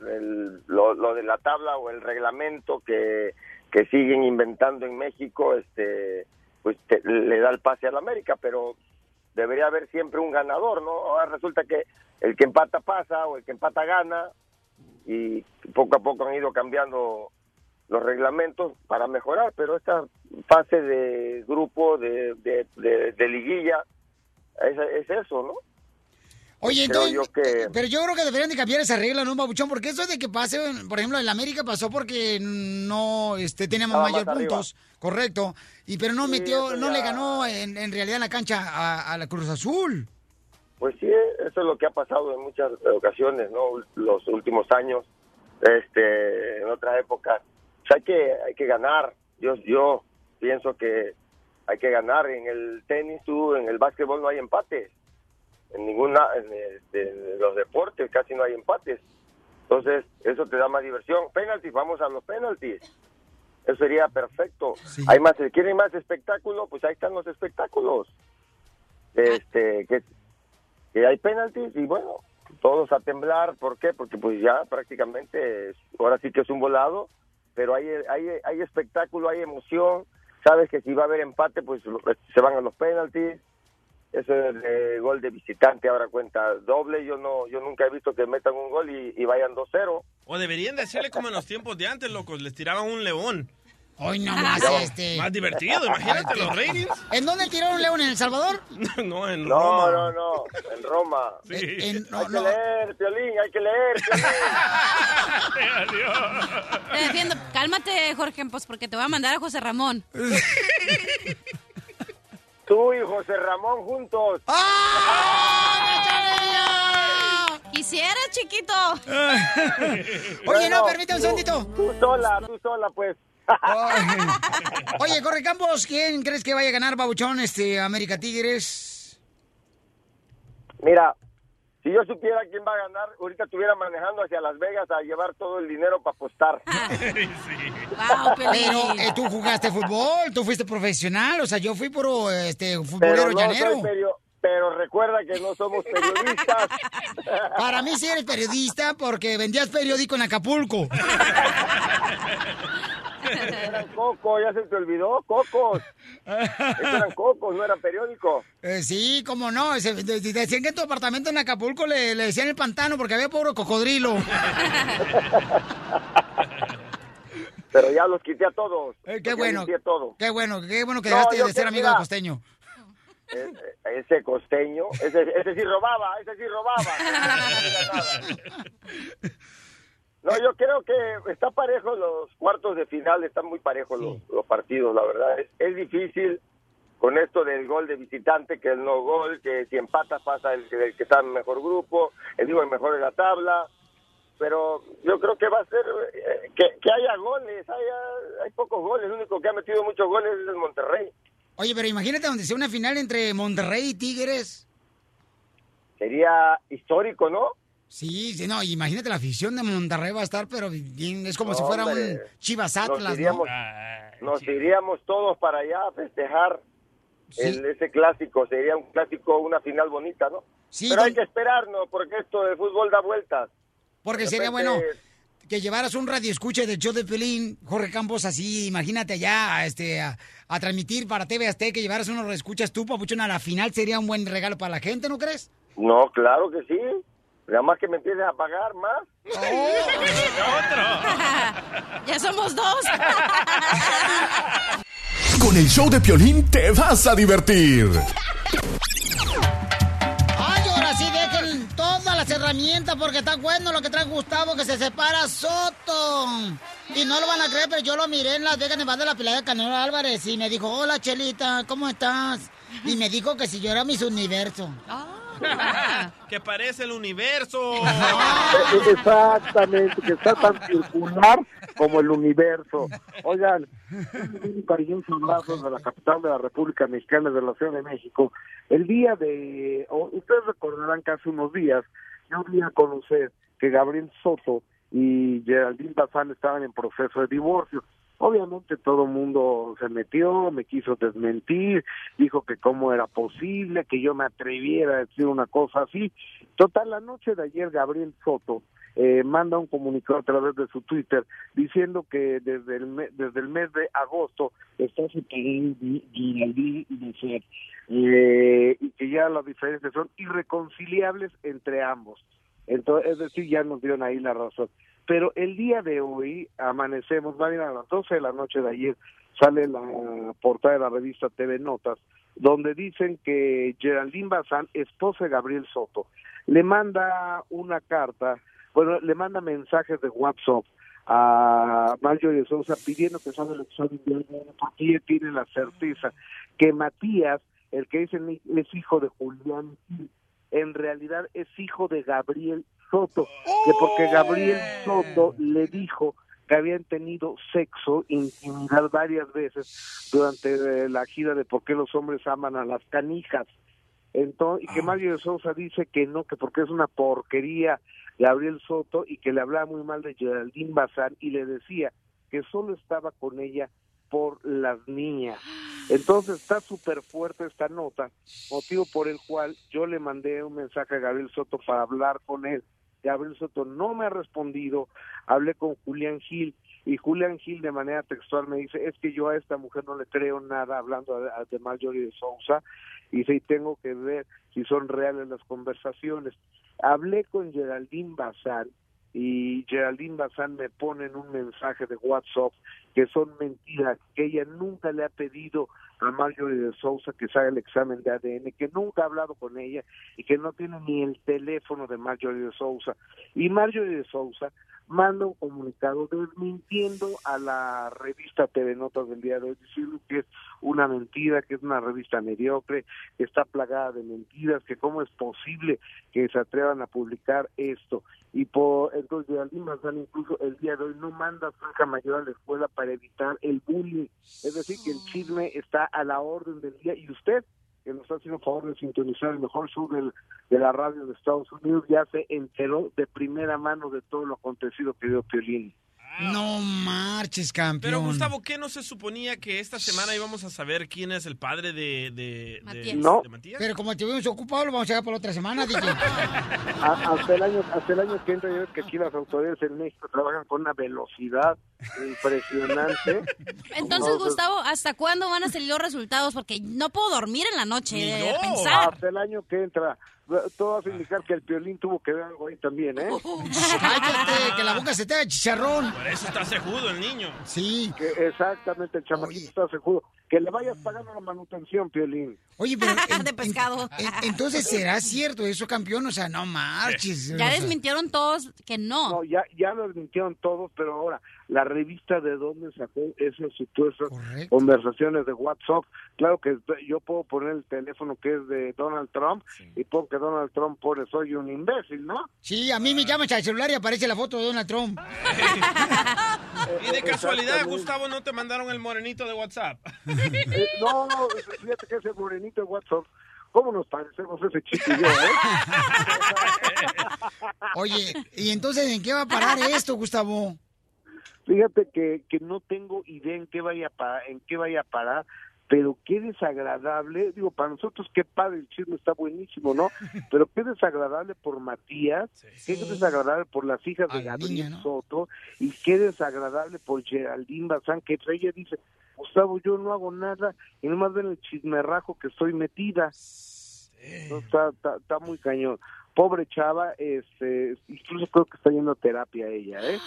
el- lo, lo de la tabla o el reglamento que, que siguen inventando en México, este pues te- le da el pase al América, pero debería haber siempre un ganador, ¿no? Ahora resulta que el que empata pasa o el que empata gana y poco a poco han ido cambiando los reglamentos para mejorar, pero esta fase de grupo, de, de, de- de liguilla, es, es eso, ¿no? Oye, entonces, yo que- pero yo creo que deberían de cambiar esa regla, ¿no, Babuchón? Porque eso de que pase, por ejemplo, en América pasó porque no este, teníamos mayor arriba. puntos, correcto, y pero no Sí, metió, no le ganó en, en realidad en la cancha a, a la Cruz Azul. Pues sí, eso es lo que ha pasado en muchas ocasiones, ¿no? Los últimos años, este, en otras épocas. O sea, hay que, hay que ganar. Yo, yo pienso que hay que ganar. En el tenis, tú, en el básquetbol no hay empates. En ninguna, en, este, en los deportes casi no hay empates. Entonces, eso te da más diversión. Penaltis, vamos a los penaltis. Eso sería perfecto. Hay más, quieren más espectáculo, pues ahí están los espectáculos. Este, que que hay penaltis y bueno, todos a temblar, ¿por qué? Porque pues ya prácticamente, ahora sí que es un volado, pero hay, hay, hay espectáculo, hay emoción, sabes que si va a haber empate, pues se van a los penaltis, eso es de gol de visitante, ahora cuenta doble, yo no yo nunca he visto que metan un gol y, y vayan 2-0. O deberían decirle como en los tiempos de antes, locos, les tiraban un león. Hoy no más este. Más divertido, imagínate los ratings. ¿En dónde tiraron León? ¿En El Salvador? No, en No, Roma. no, no, en Roma. Sí. hay que leer, Piolín, hay que leer. Te defiendo. Cálmate, Jorge, pues porque te voy a mandar a José Ramón. Tú y José Ramón juntos. Quisiera, chiquito. Oye, no, permítame un segundito. Tú sola, tú sola, pues. Oye, Corre Campos, ¿quién crees que vaya a ganar, Babuchón, este, América Tigres? Mira, si yo supiera quién va a ganar, ahorita estuviera manejando hacia Las Vegas a llevar todo el dinero para apostar. Pero eh, tú jugaste fútbol, tú fuiste profesional, o sea, yo fui puro este, Pero futbolero no llanero. soy perio- pero recuerda que no somos periodistas. Para mí sí eres periodista porque vendías periódico en Acapulco. Eran cocos, ya se te olvidó, cocos. Esos eran cocos, no eran periódicos. Eh, sí, cómo no. Se- de- de- decían que en tu apartamento en Acapulco le, le decían el pantano porque había puro cocodrilo. Pero ya los quité a todos. Eh, qué bueno. todo. Qué bueno, qué bueno que dejaste de ser amigo del costeño. Ese costeño, ese, ese sí robaba, ese sí robaba. No, yo creo que está parejo los cuartos de final, están muy parejos los, los partidos, la verdad. Es, es difícil con esto del gol de visitante, que el no gol, que si empata pasa el, que- el que está en mejor grupo, el digo el mejor en la tabla. Pero yo creo que va a ser eh, que, que haya goles, haya, hay pocos goles, el único que ha metido muchos goles es el Monterrey. Oye, pero imagínate donde sea una final entre Monterrey y Tigres. Sería histórico, ¿no? Sí, sí, no, imagínate la afición de Monterrey va a estar, pero bien, es como si fuera hombre. un Chivas Nos Atlas, nos iríamos todos para allá a festejar el- ese clásico. Sería un clásico, una final bonita, ¿no? Sí, Pero hay que esperarnos porque esto de fútbol da vueltas. Porque De sería repente- bueno que llevaras un radio escucha del show de Pelín, Jorge Campos, así, imagínate allá, este, a, a transmitir para TV Azteca, que llevaras unos escuchas tú, papuchón, a la final sería un buen regalo para la gente, ¿no crees? No, claro que sí. Nada más que me empiecen a pagar más. ya somos dos. Con el show de Piolín te vas a divertir. Ay, ahora sí dejen todas las herramientas porque está bueno lo que trae Gustavo, que se separa Soto. Y no lo van a creer, pero yo lo miré en Las Vegas, Nevada, de la Pilar de Canelo Álvarez, y me dijo, hola, Chelita, ¿cómo estás? Y me dijo que si yo era Miss Universo. que parece el universo. Exactamente, que está tan circular como el universo. Oigan, un cariñoso abrazo de la capital de la República Mexicana de la Ciudad de México. El día de, o ustedes recordarán que hace unos días, yo vi a conocer que Gabriel Soto y Geraldine Bazán estaban en proceso de divorcio. Obviamente todo el mundo se metió, me quiso desmentir, dijo que cómo era posible, que yo me atreviera a decir una cosa así. Total, la noche de ayer Gabriel Soto eh, manda un comunicado a través de su Twitter diciendo que desde el, desde el mes de agosto está Geraldine y eh, y que ya las diferencias son irreconciliables entre ambos. Entonces, es decir, ya nos dieron ahí la razón. Pero el día de hoy amanecemos, va a ir a las 12 de la noche de ayer, sale la portada de la revista TV Notas, donde dicen que Geraldine Bazán, esposa de Gabriel Soto, le manda una carta, bueno, le manda mensajes de WhatsApp a Marjorie Sousa pidiendo que salga el ADN porque ella tiene la certeza que Matías, el que dicen es hijo de Julián en realidad es hijo de Gabriel Soto, que porque Gabriel Soto le dijo que habían tenido sexo, intimidad varias veces durante eh, la gira de por qué los hombres aman a las canijas. Entonces, y que Mario de Sousa dice que no, que porque es una porquería Gabriel Soto y que le hablaba muy mal de Geraldine Bazán y le decía que solo estaba con ella por las niñas. Entonces está súper fuerte esta nota, motivo por el cual yo le mandé un mensaje a Gabriel Soto para hablar con él. Gabriel Soto no me ha respondido, hablé con Julián Gil y Julián Gil de manera textual me dice, es que yo a esta mujer no le creo nada hablando de, Marjorie de Sousa y sí tengo que ver si son reales las conversaciones. Hablé con Geraldine Bazán y Geraldine Bazán me pone en un mensaje de WhatsApp que son mentiras, que ella nunca le ha pedido a Marjorie de Sousa que haga el examen de ADN, que nunca ha hablado con ella y que no tiene ni el teléfono de Marjorie de Sousa. Y Marjorie de Sousa manda un comunicado desmintiendo a la revista TV Notas del día de hoy, diciendo que es una mentira, que es una revista mediocre, que está plagada de mentiras, que cómo es posible que se atrevan a publicar esto. Y por entonces Geraldine Bazán incluso el día de hoy no manda a hija mayor a la escuela para evitar el bullying. Es decir, que el chisme está a la orden del día y usted que nos está haciendo favor de sintonizar el mejor show del- de la radio de Estados Unidos, ya se enteró de primera mano de todo lo acontecido, querido Piolín. No marches, campeón. Pero Gustavo, ¿qué no se suponía que esta semana íbamos a saber quién es el padre de, de, de- No. de Matías? Pero como te vimos ocupado, lo vamos a dejar para la otra semana, DJ. A- hasta el año hasta el año que entra ya ves que aquí las autoridades en México trabajan con una velocidad impresionante Entonces, No, Gustavo, ¿hasta cuándo van a salir los resultados? Porque no puedo dormir en la noche de pensar. hasta el año que entra todo hace indicar que el piolín tuvo que ver algo ahí también eh Cállate, que la boca se te haga chicharrón. Por eso está cejudo el niño. Sí. Que exactamente el chamaquito está seguro que le vayas pagando la manutención piolín Oye, pero... en- de pescado. en- entonces, ¿será cierto eso, campeón? O sea, no marches. o Ya sea, desmintieron todos que no. No, ya, ya lo admitieron todos, pero ahora, la revista de dónde sacó esas supuestas conversaciones de WhatsApp, claro que yo puedo poner el teléfono que es de Donald Trump y pongo que Donald Trump pone soy un imbécil, ¿no? Sí, a mí me llamas al celular y aparece la foto de Donald Trump. Y de casualidad. Gustavo, no te mandaron el morenito de WhatsApp. Eh, no, no, fíjate que ese morenito de WhatsApp, ¿cómo nos parecemos ese chico y yo, eh? Oye, ¿y entonces en qué va a parar esto, Gustavo? Fíjate que, que no tengo idea en qué vaya a parar, en qué vaya a parar, pero qué desagradable, digo, para nosotros qué padre, el chisme está buenísimo, ¿no? Pero qué desagradable por Matías, qué desagradable por las hijas de Gabriel Soto y qué desagradable por Geraldine Bazán, que ella dice, Gustavo, yo no hago nada y nomás ven el chismerrajo que estoy metida. No, está, está, está muy cañón. Pobre chava, este, incluso creo que está yendo a terapia ella, ¿eh?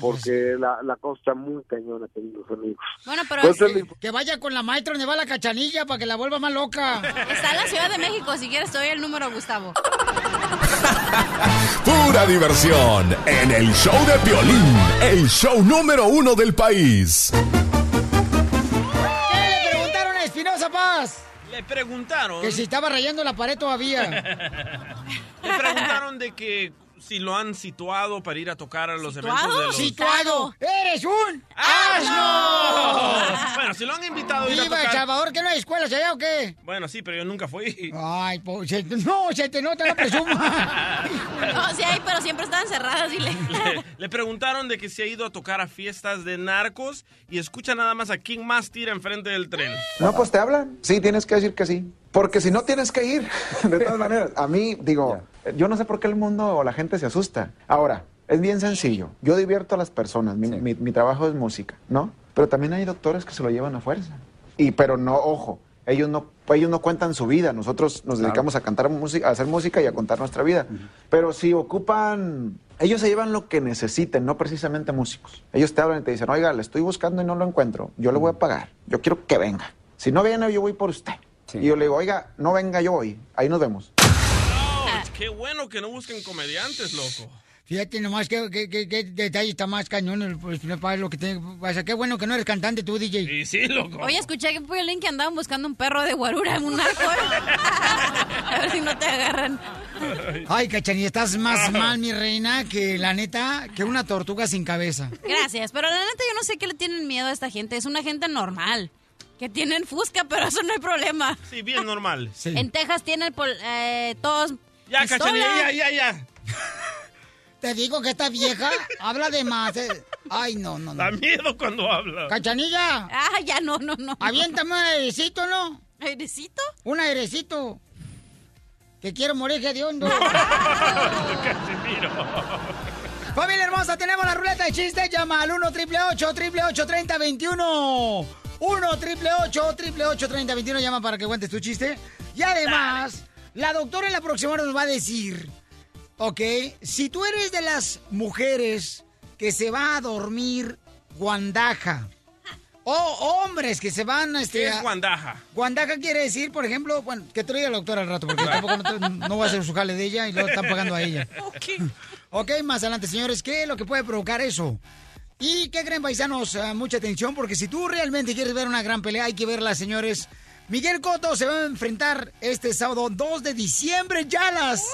Porque la, la cosa está muy cañona, queridos amigos. Bueno, pero Pues es- Que vaya con la maestra donde va la cachanilla para que la vuelva más loca. está en la Ciudad de México. Si quieres, te doy el número, Gustavo. Pura diversión en el show de Piolín, el show número uno del país. ¿Qué le preguntaron a Espinosa Paz? Le preguntaron. Que si estaba rayando la pared todavía. Le preguntaron de que si lo han situado para ir a tocar a los eventos de los... ¡Situado! ¡Eres un ¡Asno! Bueno, si lo han invitado a ir a. ¿Que no hay escuelas allá o qué? Bueno, sí, pero yo nunca fui. Ay, po- se- no, se te nota, no presuma. No, sí hay, pero siempre estaban cerradas, dile. Le, le preguntaron de que si ha ido a tocar a fiestas de narcos y escucha nada más a quién más tira enfrente del tren. No, pues te hablan. Sí, tienes que decir que sí. Porque si no tienes que ir, de todas maneras. A mí, digo, yo no sé por qué el mundo o la gente se asusta. Ahora, es bien sencillo. Yo divierto a las personas. Mi, mi- mi trabajo es música, ¿no? Pero también hay doctores que se lo llevan a fuerza. Y, pero no, ojo, ellos no, ellos no cuentan su vida. Nosotros nos dedicamos a cantar música, a hacer música y a contar nuestra vida. Pero si ocupan, ellos se llevan lo que necesiten, no precisamente músicos. Ellos te hablan y te dicen, oiga, le estoy buscando y no lo encuentro. Yo le voy a pagar. Yo quiero que venga. Si no viene, yo voy por usted. Y yo le digo, oiga, no venga, yo voy. Ahí nos vemos. ¡Qué bueno que no busquen comediantes, loco! Fíjate nomás qué, qué, qué, qué detalle está más cañón pues, no lo que te pasa. Qué bueno que no eres cantante tú, DJ. Sí, sí, loco. Oye, escuché que fue el link que andaban buscando un perro de guarura en un arco. ¿eh? A ver si no te agarran. Ay, cachanilla, estás más mal, mi reina, que la neta, que una tortuga sin cabeza. Gracias, pero la neta yo no sé qué le tienen miedo a esta gente. Es una gente normal. Que tienen fusca, pero eso no hay problema. Sí, bien normal. En Texas tienen eh, todos. Ya, cachanilla, ya, ya, ya. Te digo que esta vieja habla de más. eh. Ay, no, no, no. Da miedo cuando habla. Cachanilla. Ah, ya no, no, no. Aviéntame un airecito, ¿no? ¿Airecito? Un airecito. Que quiero morir de hondo. Familia hermosa, tenemos la ruleta de chistes. Llama al 1 triple 8 triple 8 30 21. 1 triple 8 triple 8 30 21. Llama para que cuentes tu chiste. Y además, la doctora en la próxima hora nos va a decir: Ok, si tú eres de las mujeres que se va a dormir guandaja O hombres que se van este, ¿Qué es a- guandaja? Guandaja quiere decir, por ejemplo, bueno, que te lo diga el doctor al rato, porque tampoco no, va a ser su jale de ella y lo están pagando a ella. Ok, más adelante, señores, ¿qué es lo que puede provocar eso? ¿Y qué creen, paisanos? Ah, mucha atención, porque si tú realmente quieres ver una gran pelea, hay que verla, señores. Miguel Cotto se va a enfrentar este sábado 2 de diciembre, ya a las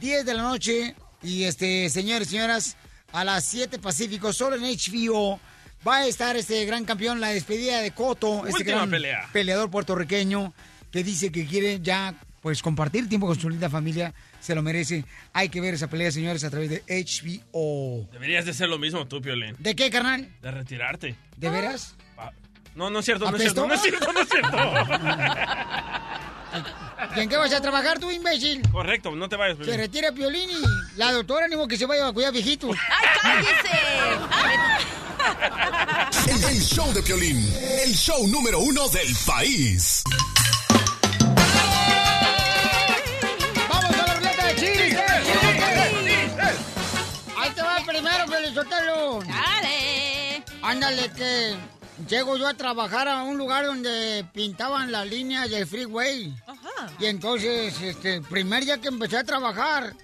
10 de la noche. Y este, señores, señoras, a las 7 Pacífico, solo en HBO, va a estar este gran campeón, la despedida de Cotto, este gran pelea. peleador puertorriqueño que dice que quiere ya pues compartir tiempo con su linda familia, se lo merece. Hay que ver esa pelea, señores, a través de HBO. Deberías de hacer lo mismo tú, Piolín. ¿De qué, carnal? De retirarte. ¿De veras? No, no es cierto, no es cierto, no es cierto, no es cierto. ¿Y en qué vas a trabajar tú, imbécil? Correcto, no te vayas, Se Piolín. retira Piolín y la doctora animo que se vaya a cuidar viejitos. ¡Ay, El, el show de Piolín, el show número uno del país. ¡Vamos a la ruleta de chistes! Ahí te va el primero, Felizotelo. ¡Dale! Ándale, que llego yo a trabajar a un lugar donde pintaban las líneas del freeway. Y entonces, este, primer día que empecé a trabajar,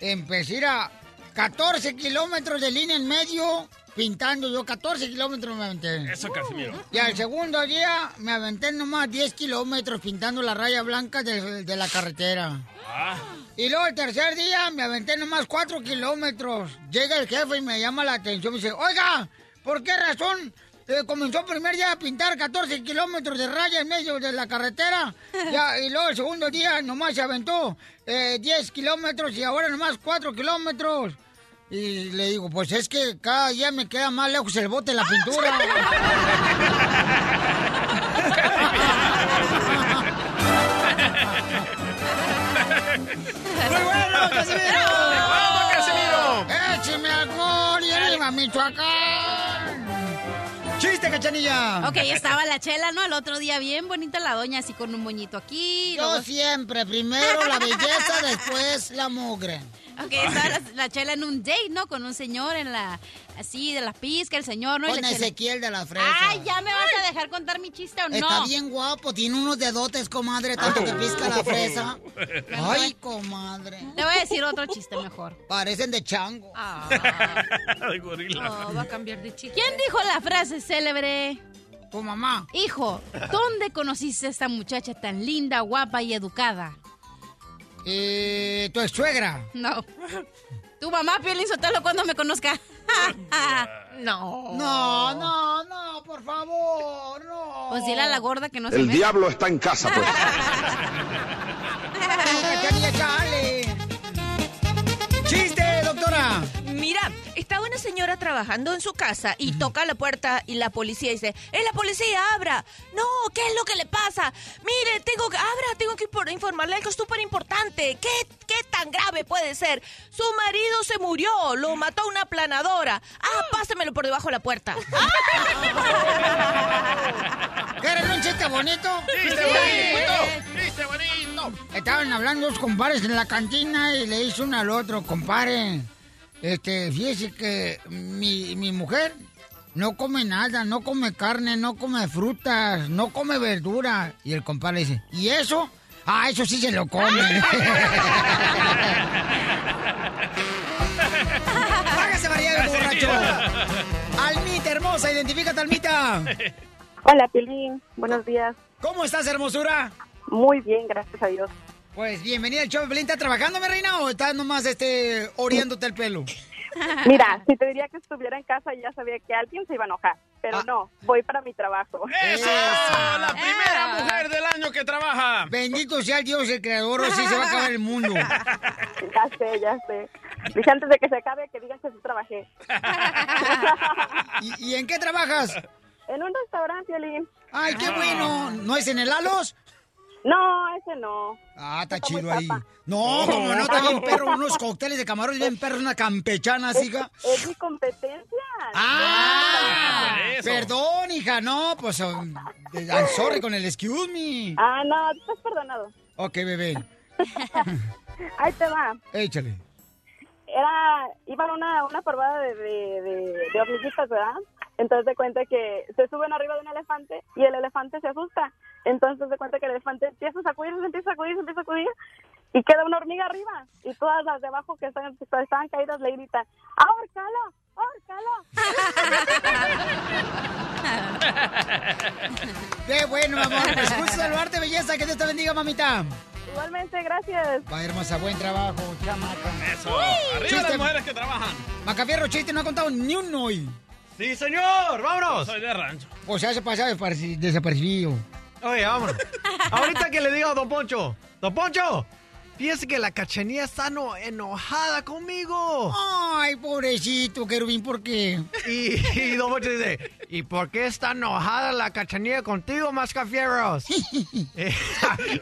empecé a ir a 14 kilómetros de línea en medio, pintando yo 14 kilómetros me aventé. Eso, Casimiro. Y al segundo día me aventé nomás 10 kilómetros pintando la raya blanca de, de la carretera. Ah, Y luego el tercer día me aventé nomás 4 kilómetros. Llega el jefe y me llama la atención. Me dice, oiga, ¿por qué razón eh, comenzó el primer día a pintar 14 kilómetros de raya en medio de la carretera? Ya, y luego el segundo día nomás se aventó eh, 10 kilómetros y ahora nomás 4 kilómetros. Y le digo, pues es que cada día me queda más lejos el bote de la pintura. ¡Muy bueno, Casimiro! ¡Bravo, Casimiro! ¡Écheme alcohol y arriba, Michoacán! ¡Chiste, cachanilla! Ok, estaba la chela, ¿no? El otro día bien bonita la doña, así con un moñito aquí. Yo luego- siempre, primero la belleza, después la mugre. Ok, estaba la, la chela en un date, ¿no? Con un señor en la... Así, de la pizca, el señor, ¿no? Con la chela- Ezequiel de la fresa. Ay, ¿ya me vas a dejar contar mi chiste o no? Está bien guapo, tiene unos dedotes, comadre, tanto que pisca la fresa. Ay, comadre. Te voy a decir otro chiste mejor. Parecen de chango. De gorila. va a cambiar de chiste. ¿Quién dijo la frase célebre? Tu mamá. Hijo, ¿dónde conociste a esta muchacha tan linda, guapa y educada? Eh, tu ex suegra. No. Tu mamá, Piolín Sotelo, cuando me conozca. no. No, no, no, por favor, no. Pues dile a la gorda que no se El meta. diablo está en casa, pues. Cachanilla, chale. ¡Chiste, doctora! Mira, estaba una señora trabajando en su casa y toca la puerta y la policía dice, ¡Es la policía, abra! No, ¿qué es lo que le pasa? Mire, tengo que, abra, tengo que por- informarle algo súper importante. ¿Qué, ¿Qué tan grave puede ser? Su marido se murió, lo mató una planadora. Ah, pásemelo por debajo de la puerta. ¿Quieren un chiste bonito? ¡Chiste bonito! ¡Chiste bonito! Estaban hablando dos compadres en la cantina y le hizo uno al otro, compadre. Este, fíjese que mi, mi mujer no come nada, no come carne, no come frutas, no come verdura. Y el compadre dice, ¿y eso? Ah, eso sí se lo come. ¡Hágase María, borracho! Almita, hermosa, identifícate, Almita. Hola, Pilín. Buenos días. ¿Cómo estás, hermosura? Muy bien, gracias a Dios. Pues bienvenida al show. ¿Estás trabajando, mi reina, o estás nomás este, oriéndote el pelo? Mira, si te diría que estuviera en casa ya sabía que alguien se iba a enojar, pero Ah. no, voy para mi trabajo. ¡Eso! ¡La primera mujer del año que trabaja! Bendito sea el Dios, el creador, o sí se va a acabar el mundo. Ya sé, ya sé. Dije antes de que se acabe que digan que sí trabajé. ¿Y, y en qué trabajas? En un restaurante, Piolín. Ay, qué bueno. ¿No es en el Alos? No, ese no. Ah, está chido ahí. No, como no, está bien perro. Unos cócteles de camarones bien perros, una campechana, Es, hija. es mi competencia. Ah, perdón, hija, no, pues, um, I'm sorry con el excuse me. Ah, no, tú estás perdonado. Ok, bebé, Ahí te va. échale. Era, iban a una, una parvada de, de, de, de hormiguitas, ¿verdad? Entonces de cuenta que se suben arriba de un elefante y el elefante se asusta. Entonces de cuenta que el elefante empieza a sacudir, se empieza a sacudir, se empieza a sacudir y queda una hormiga arriba. Y todas las de abajo que están, que estaban caídas le gritan, ¡ahórcalo! Qué bueno, amor. Pues gusto saludarte, belleza. Que Dios te bendiga, mamita. Igualmente, gracias. Va, hermosa, buen trabajo, chamaca. Eso. Arriba las mujeres que trabajan. Macafierro, chiste, no ha contado ni uno hoy. Sí, señor, vámonos. Soy de rancho. O sea, se pasa desaparecido. Oye, vámonos. Ahorita que le digo a Don Poncho, Don Poncho, fíjese que la cachanía está no- enojada conmigo. Ay, pobrecito, querubín, ¿por qué? Y, y Don Poncho dice, ¿y por qué está enojada la cachanía contigo, Mascafierros? Eh,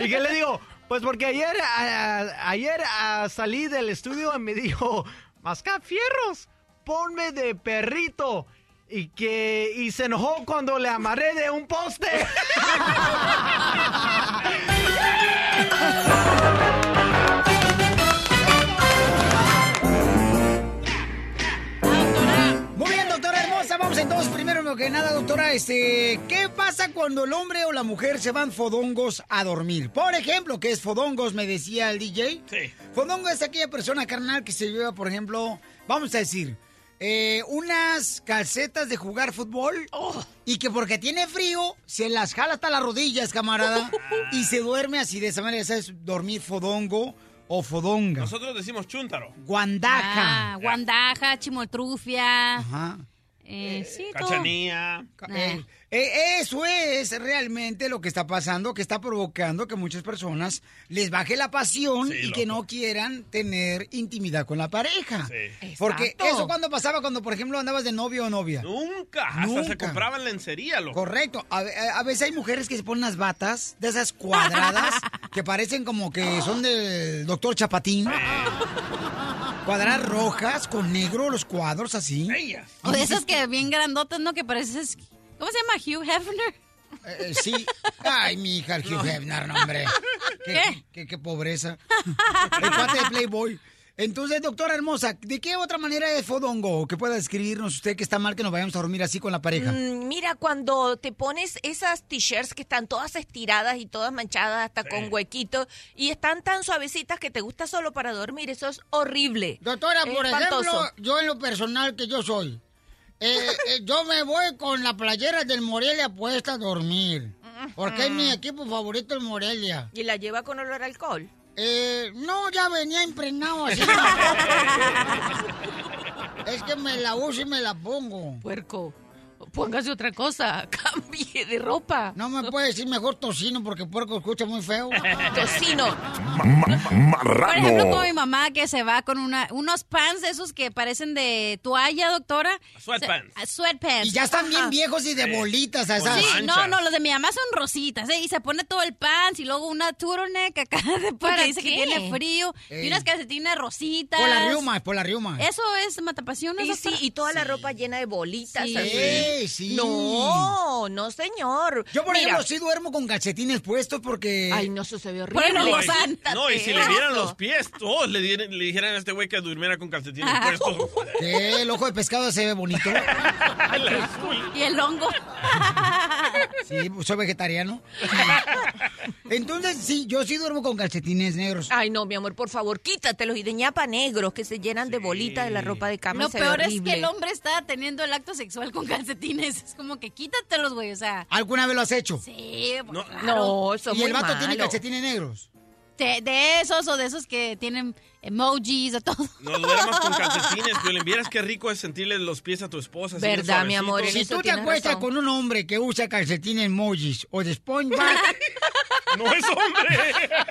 ¿Y qué le digo? Pues porque ayer, a- ayer a- salí del estudio y me dijo, Mascafierros, ponme de perrito. Y que y se enojó cuando le amarré de un poste. Muy bien, doctora hermosa. Vamos entonces, primero que nada, doctora, este, ¿qué pasa cuando el hombre o la mujer se van fodongos a dormir? Por ejemplo, ¿qué es fodongos? Me decía el DJ. Sí. Fodongo es aquella persona carnal que se lleva, por ejemplo, vamos a decir, eh, unas calcetas de jugar fútbol y que porque tiene frío se las jala hasta las rodillas, camarada, y se duerme así de esa manera. Esa es dormir fodongo o fodonga. Nosotros decimos chúntaro. Guandaja. Ah, guandaja, chimoltrufia. Ajá. Eh, sí, todo. Cachanía. Eh, eh, eso es realmente lo que está pasando, que está provocando que muchas personas les baje la pasión Sí, y que no quieran tener intimidad con la pareja. Sí. Porque eso cuando pasaba, cuando por ejemplo andabas de novio o novia. Nunca. Hasta se Nunca. compraban lencería, loco. Correcto. A, a- a veces hay mujeres que se ponen unas batas de esas cuadradas que parecen como que son del doctor Chapatín. Cuadradas rojas con negro los cuadros así. O de esas que bien grandotas, ¿no? Que pareces... ¿Cómo se llama? Hugh Hefner. Eh, eh, sí. Ay, mi hija, el Hugh Hefner, no, hombre. Qué, ¿Qué? qué- qué pobreza. El cuate de Playboy. Entonces, doctora hermosa, ¿de qué otra manera es fodongo que pueda describirnos usted que está mal que nos vayamos a dormir así con la pareja? Mm, Mira, cuando te pones esas t-shirts que están todas estiradas y todas manchadas hasta con huequitos y están tan suavecitas que te gusta solo para dormir, eso es horrible. Doctora, Es por espantoso. ejemplo, yo en lo personal que yo soy, eh, eh, yo me voy con la playera del Morelia puesta a dormir. Porque es mi equipo favorito el Morelia. ¿Y la lleva con olor a alcohol? Eh, no, ya venía impregnado así. es que me la uso y me la pongo. Puerco, póngase otra cosa, cambie de ropa. No me puede decir mejor tocino porque puerco escucha muy feo. Tocino. Por ejemplo, como mi mamá que se va con una, unos pants de esos que parecen de toalla, doctora. Sweatpants. Se- sweatpants. Y ya están bien viejos y de bolitas a esas. Sí, manchas. no, no, los de mi mamá son rositas, ¿eh? Y se pone todo el pants y luego una turtleneck acá de ¿Para porque dice que tiene frío y unas calcetines rositas. Por la riuma, por la riuma. Eso es matapasiones, Y sí, y toda la ropa llena de bolitas. Sí. Sí. No, no, señor. Yo, por Mira, ejemplo, sí duermo con calcetines puestos porque... Ay, no, eso se ve horrible. Bueno, No, y, Sántate. no, y si le vieran los pies, todos le, dieran- le dijeran a este güey que durmiera con calcetines puestos. ¿Qué? El ojo de pescado se ve bonito. El azul. Y el hongo. Sí, soy vegetariano. Entonces, sí, yo sí duermo con calcetines negros. Ay, no, mi amor, por favor, quítatelos y de ñapa negros que se llenan de bolitas de la ropa de cama. Lo peor es que el hombre está teniendo el acto sexual con calcetines. Es como que quítatelos, güey. O sea, ¿Alguna vez lo has hecho? sí, pues, No. claro. No, eso es y muy el vato tiene calcetines negros. De, de esos o de esos que tienen emojis o todo. No duermas con calcetines, Violín. Vieras qué rico es sentirle los pies a tu esposa. Verdad, mi amor, Si tú te acuestas razón. con un hombre que usa calcetines emojis o de SpongeBob, No es hombre.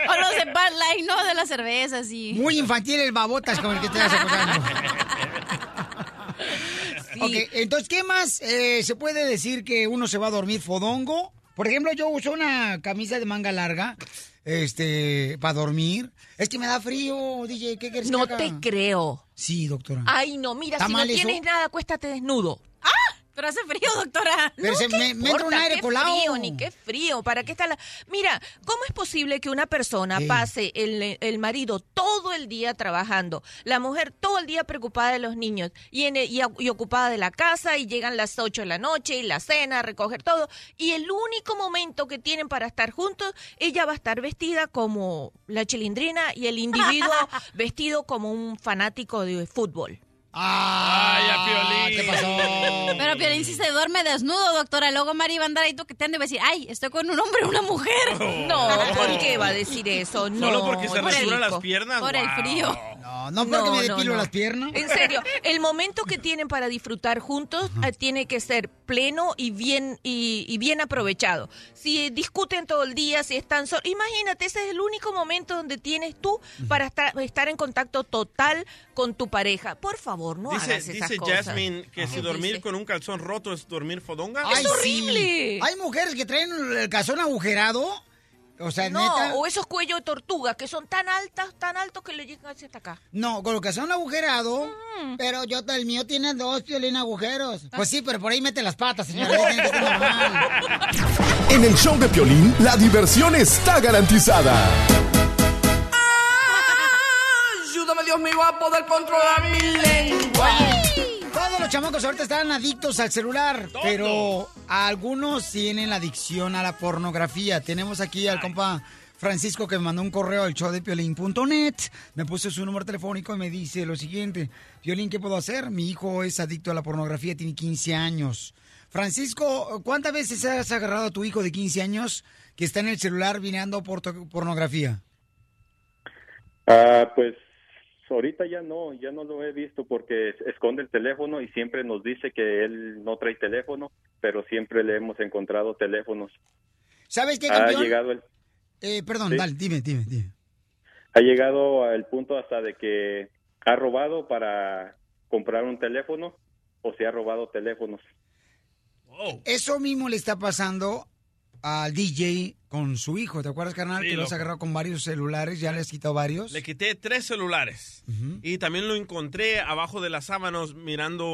O los de Bud Light, ¿no? De las cervezas y... muy infantil el babotas con el que te estás acostando. Ok, entonces, ¿qué más eh, se puede decir que uno se va a dormir fodongo? Por ejemplo, yo uso una camisa de manga larga, este, para dormir. Es que me da frío, DJ, ¿qué quieres que No haga? te creo. Sí, doctora. Ay, no, mira, ¿Está si no eso? tienes nada, acuéstate desnudo. Pero hace frío, doctora. Pero se ¿qué me- me entra un aire ¿Qué colado. frío, ni qué frío. ¿Para qué está la...? Mira, ¿cómo es posible que una persona Sí. pase el, el marido todo el día trabajando, la mujer todo el día preocupada de los niños y, en- y, y ocupada de la casa y llegan las 8 de la noche y la cena, recoger todo y el único momento que tienen para estar juntos, ella va a estar vestida como la chilindrina y el individuo vestido como un fanático de fútbol. Ay, a Piolín. ¿Qué pasó? Pero Piolín si se duerme desnudo, doctora. Luego Mari va a andar ahí toqueteando y va a decir, ay, estoy con un hombre o una mujer. No, ¿por qué va a decir eso? No, Solo porque se por rasura las piernas. Por el frío. No, no porque me depilo las piernas. En serio, el momento que tienen para disfrutar juntos eh, tiene que ser pleno y bien y, y bien aprovechado. Si discuten todo el día, si están solos, imagínate, ese es el único momento donde tienes tú para estar, estar en contacto total con tu pareja. Por favor, no Dice, hagas esas dice cosas. Jasmine que si ¿Qué dormir dice? con un calzón roto es dormir fodonga. Ay, ¡Es sí. horrible! Hay mujeres que traen el calzón agujerado. O sea, No, neta. o esos cuellos de tortuga que son tan altas, tan altos que le llegan hasta acá. No, con el calzón agujerado. Pero yo, el mío tiene dos violín agujeros. Pues sí, pero por ahí mete las patas, señora. Que. En el show de Piolín, la diversión está garantizada. Ayúdame, Dios mío, a poder controlar mi lengua. Chamacos ahorita están adictos al celular, pero algunos tienen la adicción a la pornografía. Tenemos aquí al compa Francisco que me mandó un correo al show de piolín.net. Me puso su número telefónico y me dice lo siguiente. Piolín, ¿qué puedo hacer? Mi hijo es adicto a la pornografía, tiene 15 años. Francisco, ¿cuántas veces has agarrado a tu hijo de 15 años que está en el celular mirando porto- pornografía? Ah, pues ahorita ya no, ya no lo he visto porque es- esconde el teléfono y siempre nos dice que él no trae teléfono, pero siempre le hemos encontrado teléfonos. ¿Sabes qué, Ha campeón? llegado el, Eh, perdón, Sí. dale, dime, dime, dime. ha llegado al punto hasta de que ha robado para comprar un teléfono o se ha robado teléfonos. Eso mismo le está pasando al DJ con su hijo. ¿Te acuerdas, carnal? Sí, que lo has agarrado con varios celulares, ya le has quitado varios. Le quité tres celulares y también lo encontré abajo de las sábanas mirando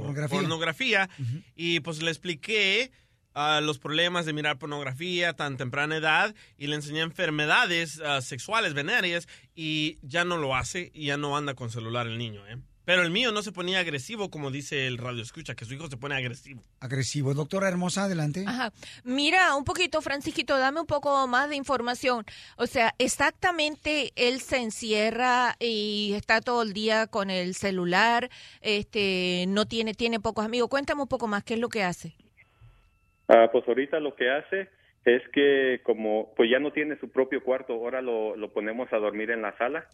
Pornografía. pornografía, y pues le expliqué ah, los problemas de mirar pornografía a tan temprana edad y le enseñé enfermedades ah, sexuales venéreas y ya no lo hace y ya no anda con celular el niño, ¿eh? Pero el mío no se ponía agresivo como dice el radio escucha, que su hijo se pone agresivo. Agresivo. Doctora hermosa, adelante. Ajá. Mira, un poquito, Francisquito, dame un poco más de información. O sea, exactamente él se encierra y está todo el día con el celular, este, no tiene, tiene pocos amigos. Cuéntame un poco más, ¿qué es lo que hace? Ah, pues ahorita lo que hace es que como pues ya no tiene su propio cuarto, ahora lo, lo ponemos a dormir en la sala.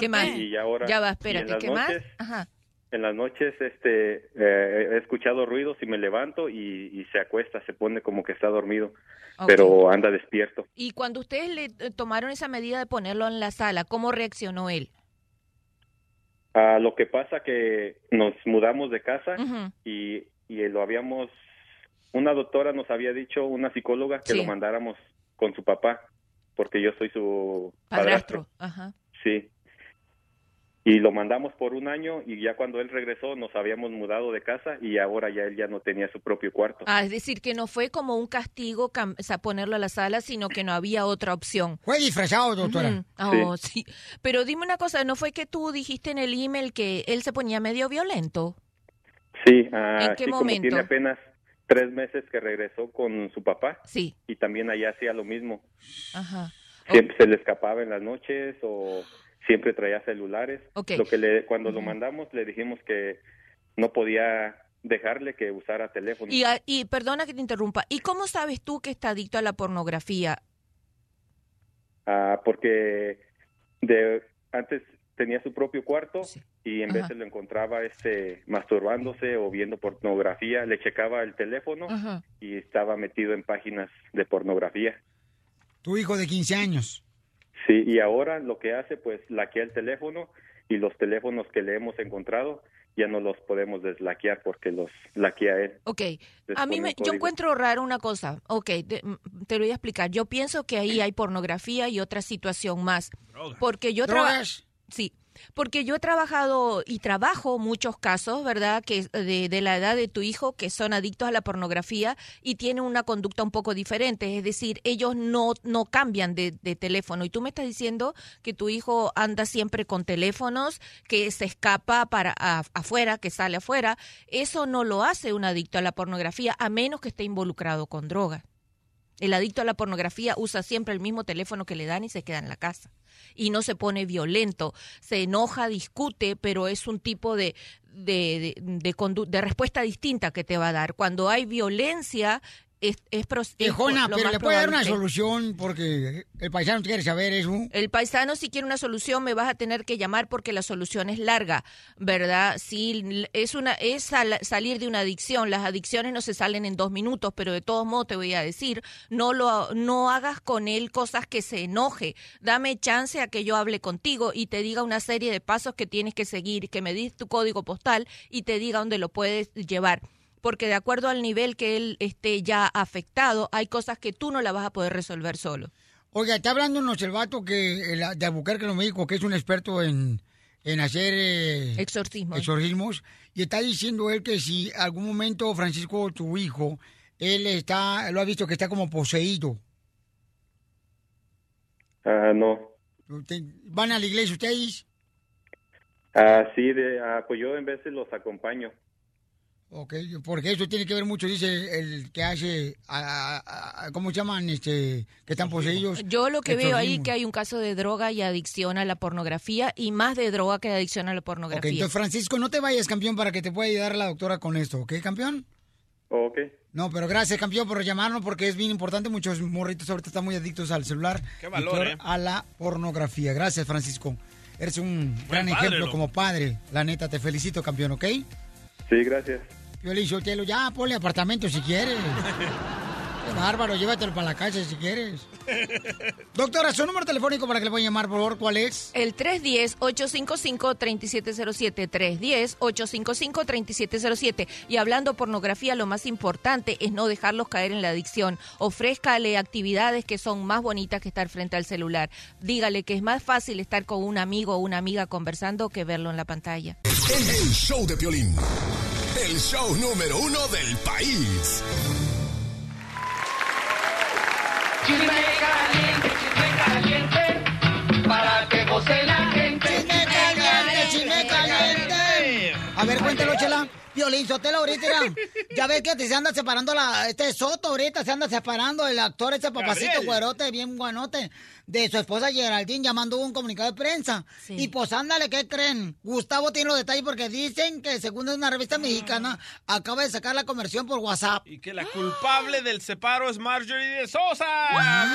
¿Qué más? y ahora Ya va, espérate, las ¿qué más? Ajá. En las noches este eh, he escuchado ruidos y me levanto y, y se acuesta, se pone como que está dormido, pero anda despierto. Y cuando ustedes le eh, tomaron esa medida de ponerlo en la sala, ¿cómo reaccionó él? Ah, lo que pasa que nos mudamos de casa y, y lo habíamos, una doctora nos había dicho, una psicóloga, que Sí. lo mandáramos con su papá, porque yo soy su Padrastro. Ajá. Sí. Y lo mandamos por un año y ya cuando él regresó nos habíamos mudado de casa y ahora ya él ya no tenía su propio cuarto. Ah, es decir, que no fue como un castigo o sea, ponerlo a la sala, sino que no había otra opción. Fue disfrazado, doctora. Ujú. Oh, sí. Pero dime una cosa, ¿no fue que tú dijiste en el email que él se ponía medio violento? Sí, ah, ¿En qué sí, como momento? tiene apenas tres meses que regresó con su papá Sí. y también allá hacía lo mismo. Ajá. Siempre se le escapaba en las noches o siempre traía celulares. Ok. Lo que le, cuando lo mandamos le dijimos que no podía dejarle que usara teléfono. Y, ah, y perdona que te interrumpa, ¿y cómo sabes tú que está adicto a la pornografía? Ah, porque de antes tenía su propio cuarto y en Ajá. veces lo encontraba este masturbándose o viendo pornografía, le checaba el teléfono Ajá. y estaba metido en páginas de pornografía. Tu hijo de 15 años. Sí, y ahora lo que hace pues laquea el teléfono y los teléfonos que le hemos encontrado ya no los podemos deslaquear porque los laquea él. Ok, Les a mí me, yo encuentro raro una cosa. Ok, te, te lo voy a explicar. Yo pienso que ahí hay pornografía y otra situación más. Porque yo trabajo... Sí, Porque yo he trabajado y trabajo muchos casos, ¿verdad? Que de, la edad de tu hijo que son adictos a la pornografía y tienen una conducta un poco diferente. Es decir, ellos no, no cambian de, teléfono. Y tú me estás diciendo que tu hijo anda siempre con teléfonos, que se escapa para a- afuera, que sale afuera. Eso no lo hace un adicto a la pornografía, a menos que esté involucrado con droga. El adicto a la pornografía usa siempre el mismo teléfono que le dan y se queda en la casa. Y no se pone violento, se enoja, discute, pero es un tipo de, de, de, respuesta distinta que te va a dar. Cuando hay violencia, es, es, es Viejona, pero le puede dar una solución porque el paisano quiere saber eso. El paisano, si quiere una solución, me vas a tener que llamar porque la solución es larga, ¿verdad? Sí, es una es sal- salir de una adicción. Las adicciones no se salen en dos minutos, pero de todos modos te voy a decir, no lo no hagas con él cosas que se enoje. Dame chance a que yo hable contigo y te diga una serie de pasos que tienes que seguir, que me des tu código postal y te diga dónde lo puedes llevar. Porque de acuerdo al nivel que él esté ya afectado, hay cosas que tú no las vas a poder resolver solo. Oiga, está hablándonos el vato que, el, de Albuquerque, Nuevo México, que es un experto en, en hacer... eh, Exorcismos. Exorcismos. Y está diciendo él que si algún momento, Francisco, tu hijo, él está, lo ha visto que está como poseído. Ah, no. ¿Van a la iglesia ustedes? Ah, sí, de, ah, pues yo en veces los acompaño. Ok, porque eso tiene que ver mucho, dice el que hace, a- a- a- ¿cómo se llaman? Este, que están poseídos. Yo lo que veo ahí que hay un caso de droga y adicción a la pornografía y más de droga que de adicción a la Ok, pornografía. entonces Francisco, no te vayas, campeón, para que te pueda ayudar la doctora con esto, ¿ok, campeón? Ok. No, pero gracias, campeón, por llamarnos porque es bien importante. Muchos morritos ahorita están muy adictos al celular. Qué y valor, peor, ¿eh? A la pornografía. Gracias, Francisco. Eres un gran padre, ejemplo como padre. La neta, te felicito, campeón, ¿ok? Sí, gracias. Yo le dije, ya, ponle apartamento si quieres. Qué bárbaro, llévatelo para la casa si quieres. Doctora, su número telefónico para que le voy a llamar, por favor, ¿cuál es? El 310-855-3707, 310-855-3707. Y hablando pornografía, lo más importante es no dejarlos caer en la adicción. Ofrézcale actividades que son más bonitas que estar frente al celular. Dígale que es más fácil estar con un amigo o una amiga conversando que verlo en la pantalla. El show de Piolín. El show número uno del país. Chisme caliente, chisme caliente, para que goce la A ver, cuéntelo, Chela. Violín Sotelo ahorita, ya ves que te se anda separando la, este Soto ahorita se anda separando el actor, ese papacito Gabriel. güerote, bien guanote, de su esposa Geraldine, llamando un comunicado de prensa. Y pues ándale, ¿qué creen? Gustavo tiene los detalles porque dicen que según una revista mexicana, acaba de sacar la conversión por WhatsApp. Y que la culpable del separo es Marjorie de Sosa.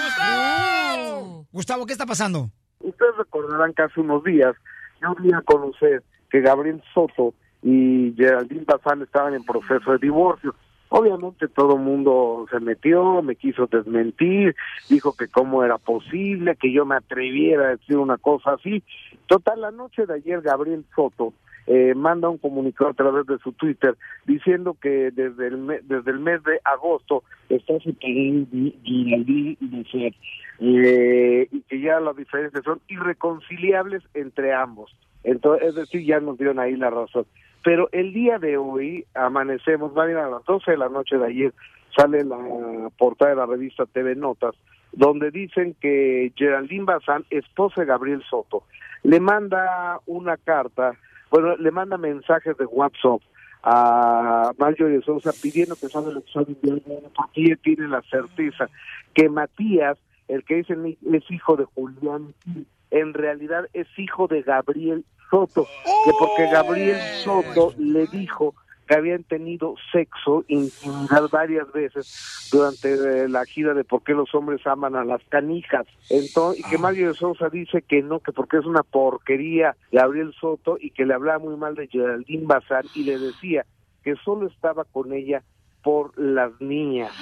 ¡Gustavo! Gustavo, ¿qué está pasando? Ustedes recordarán que hace unos días yo di a conocer que Gabriel Soto y Geraldine Bazán estaban en proceso de divorcio. Obviamente todo el mundo se metió, me quiso desmentir, dijo que cómo era posible que yo me atreviera a decir una cosa así. Total, la noche de ayer Gabriel Soto eh, manda un comunicado a través de su Twitter diciendo que desde el, me- desde el mes de agosto está Geraldine Bazán eh, y que ya las diferencias son irreconciliables entre ambos. Entonces, es decir, ya nos dieron ahí la razón. Pero el día de hoy amanecemos, bien a las 12 de la noche de ayer, sale la portada de la revista TV Notas, donde dicen que Geraldine Bazán, esposa de Gabriel Soto, le manda una carta, bueno, le manda mensajes de WhatsApp a Marjorie de Sousa pidiendo que salga el ADN porque ella tiene la certeza que Matías, el que dicen es hijo de Julián, en realidad es hijo de Gabriel Soto, que porque Gabriel Soto le dijo que habían tenido sexo, intimidad varias veces durante eh, la gira de por qué los hombres aman a las canijas. Entonces, y que Mario de Sousa dice que no, que porque es una porquería Gabriel Soto y que le hablaba muy mal de Geraldine Bazán y le decía que solo estaba con ella por las niñas.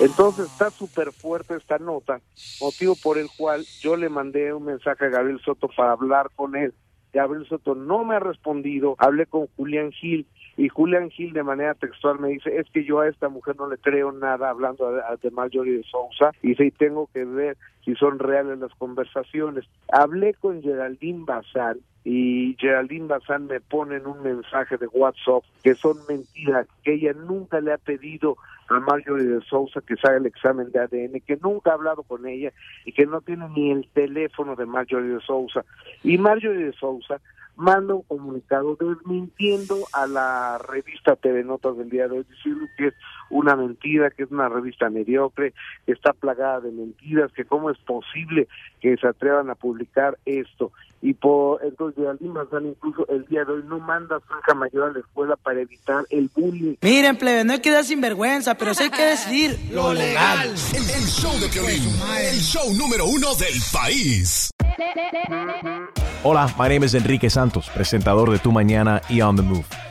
Entonces está súper fuerte esta nota, motivo por el cual yo le mandé un mensaje a Gabriel Soto para hablar con él, Gabriel Soto no me ha respondido, hablé con Julián Gil y Julián Gil de manera textual me dice, es que yo a esta mujer no le creo nada hablando de, Marjorie de Sousa y sí tengo que ver si son reales las conversaciones. Hablé con Geraldine Bazán y Geraldine Bazán me pone en un mensaje de WhatsApp que son mentiras, que ella nunca le ha pedido a Marjorie de Sousa que haga el examen de ADN, que nunca ha hablado con ella y que no tiene ni el teléfono de Marjorie de Sousa. Y Marjorie de Sousa manda un comunicado desmintiendo a la revista TV del día de hoy, diciendo que una mentira, que es una revista mediocre, que está plagada de mentiras, que cómo es posible que se atrevan a publicar esto. Y por entonces Geraldine Bazán incluso el día de hoy no manda a su hija mayor a la escuela para evitar el bullying. Miren, plebe, no hay que dar sinvergüenza, pero sí hay que decidir lo legal. El, el show de Piolín, el show número uno del país. Hola, my name is Enrique Santos, presentador de Tu Mañana y On the Move.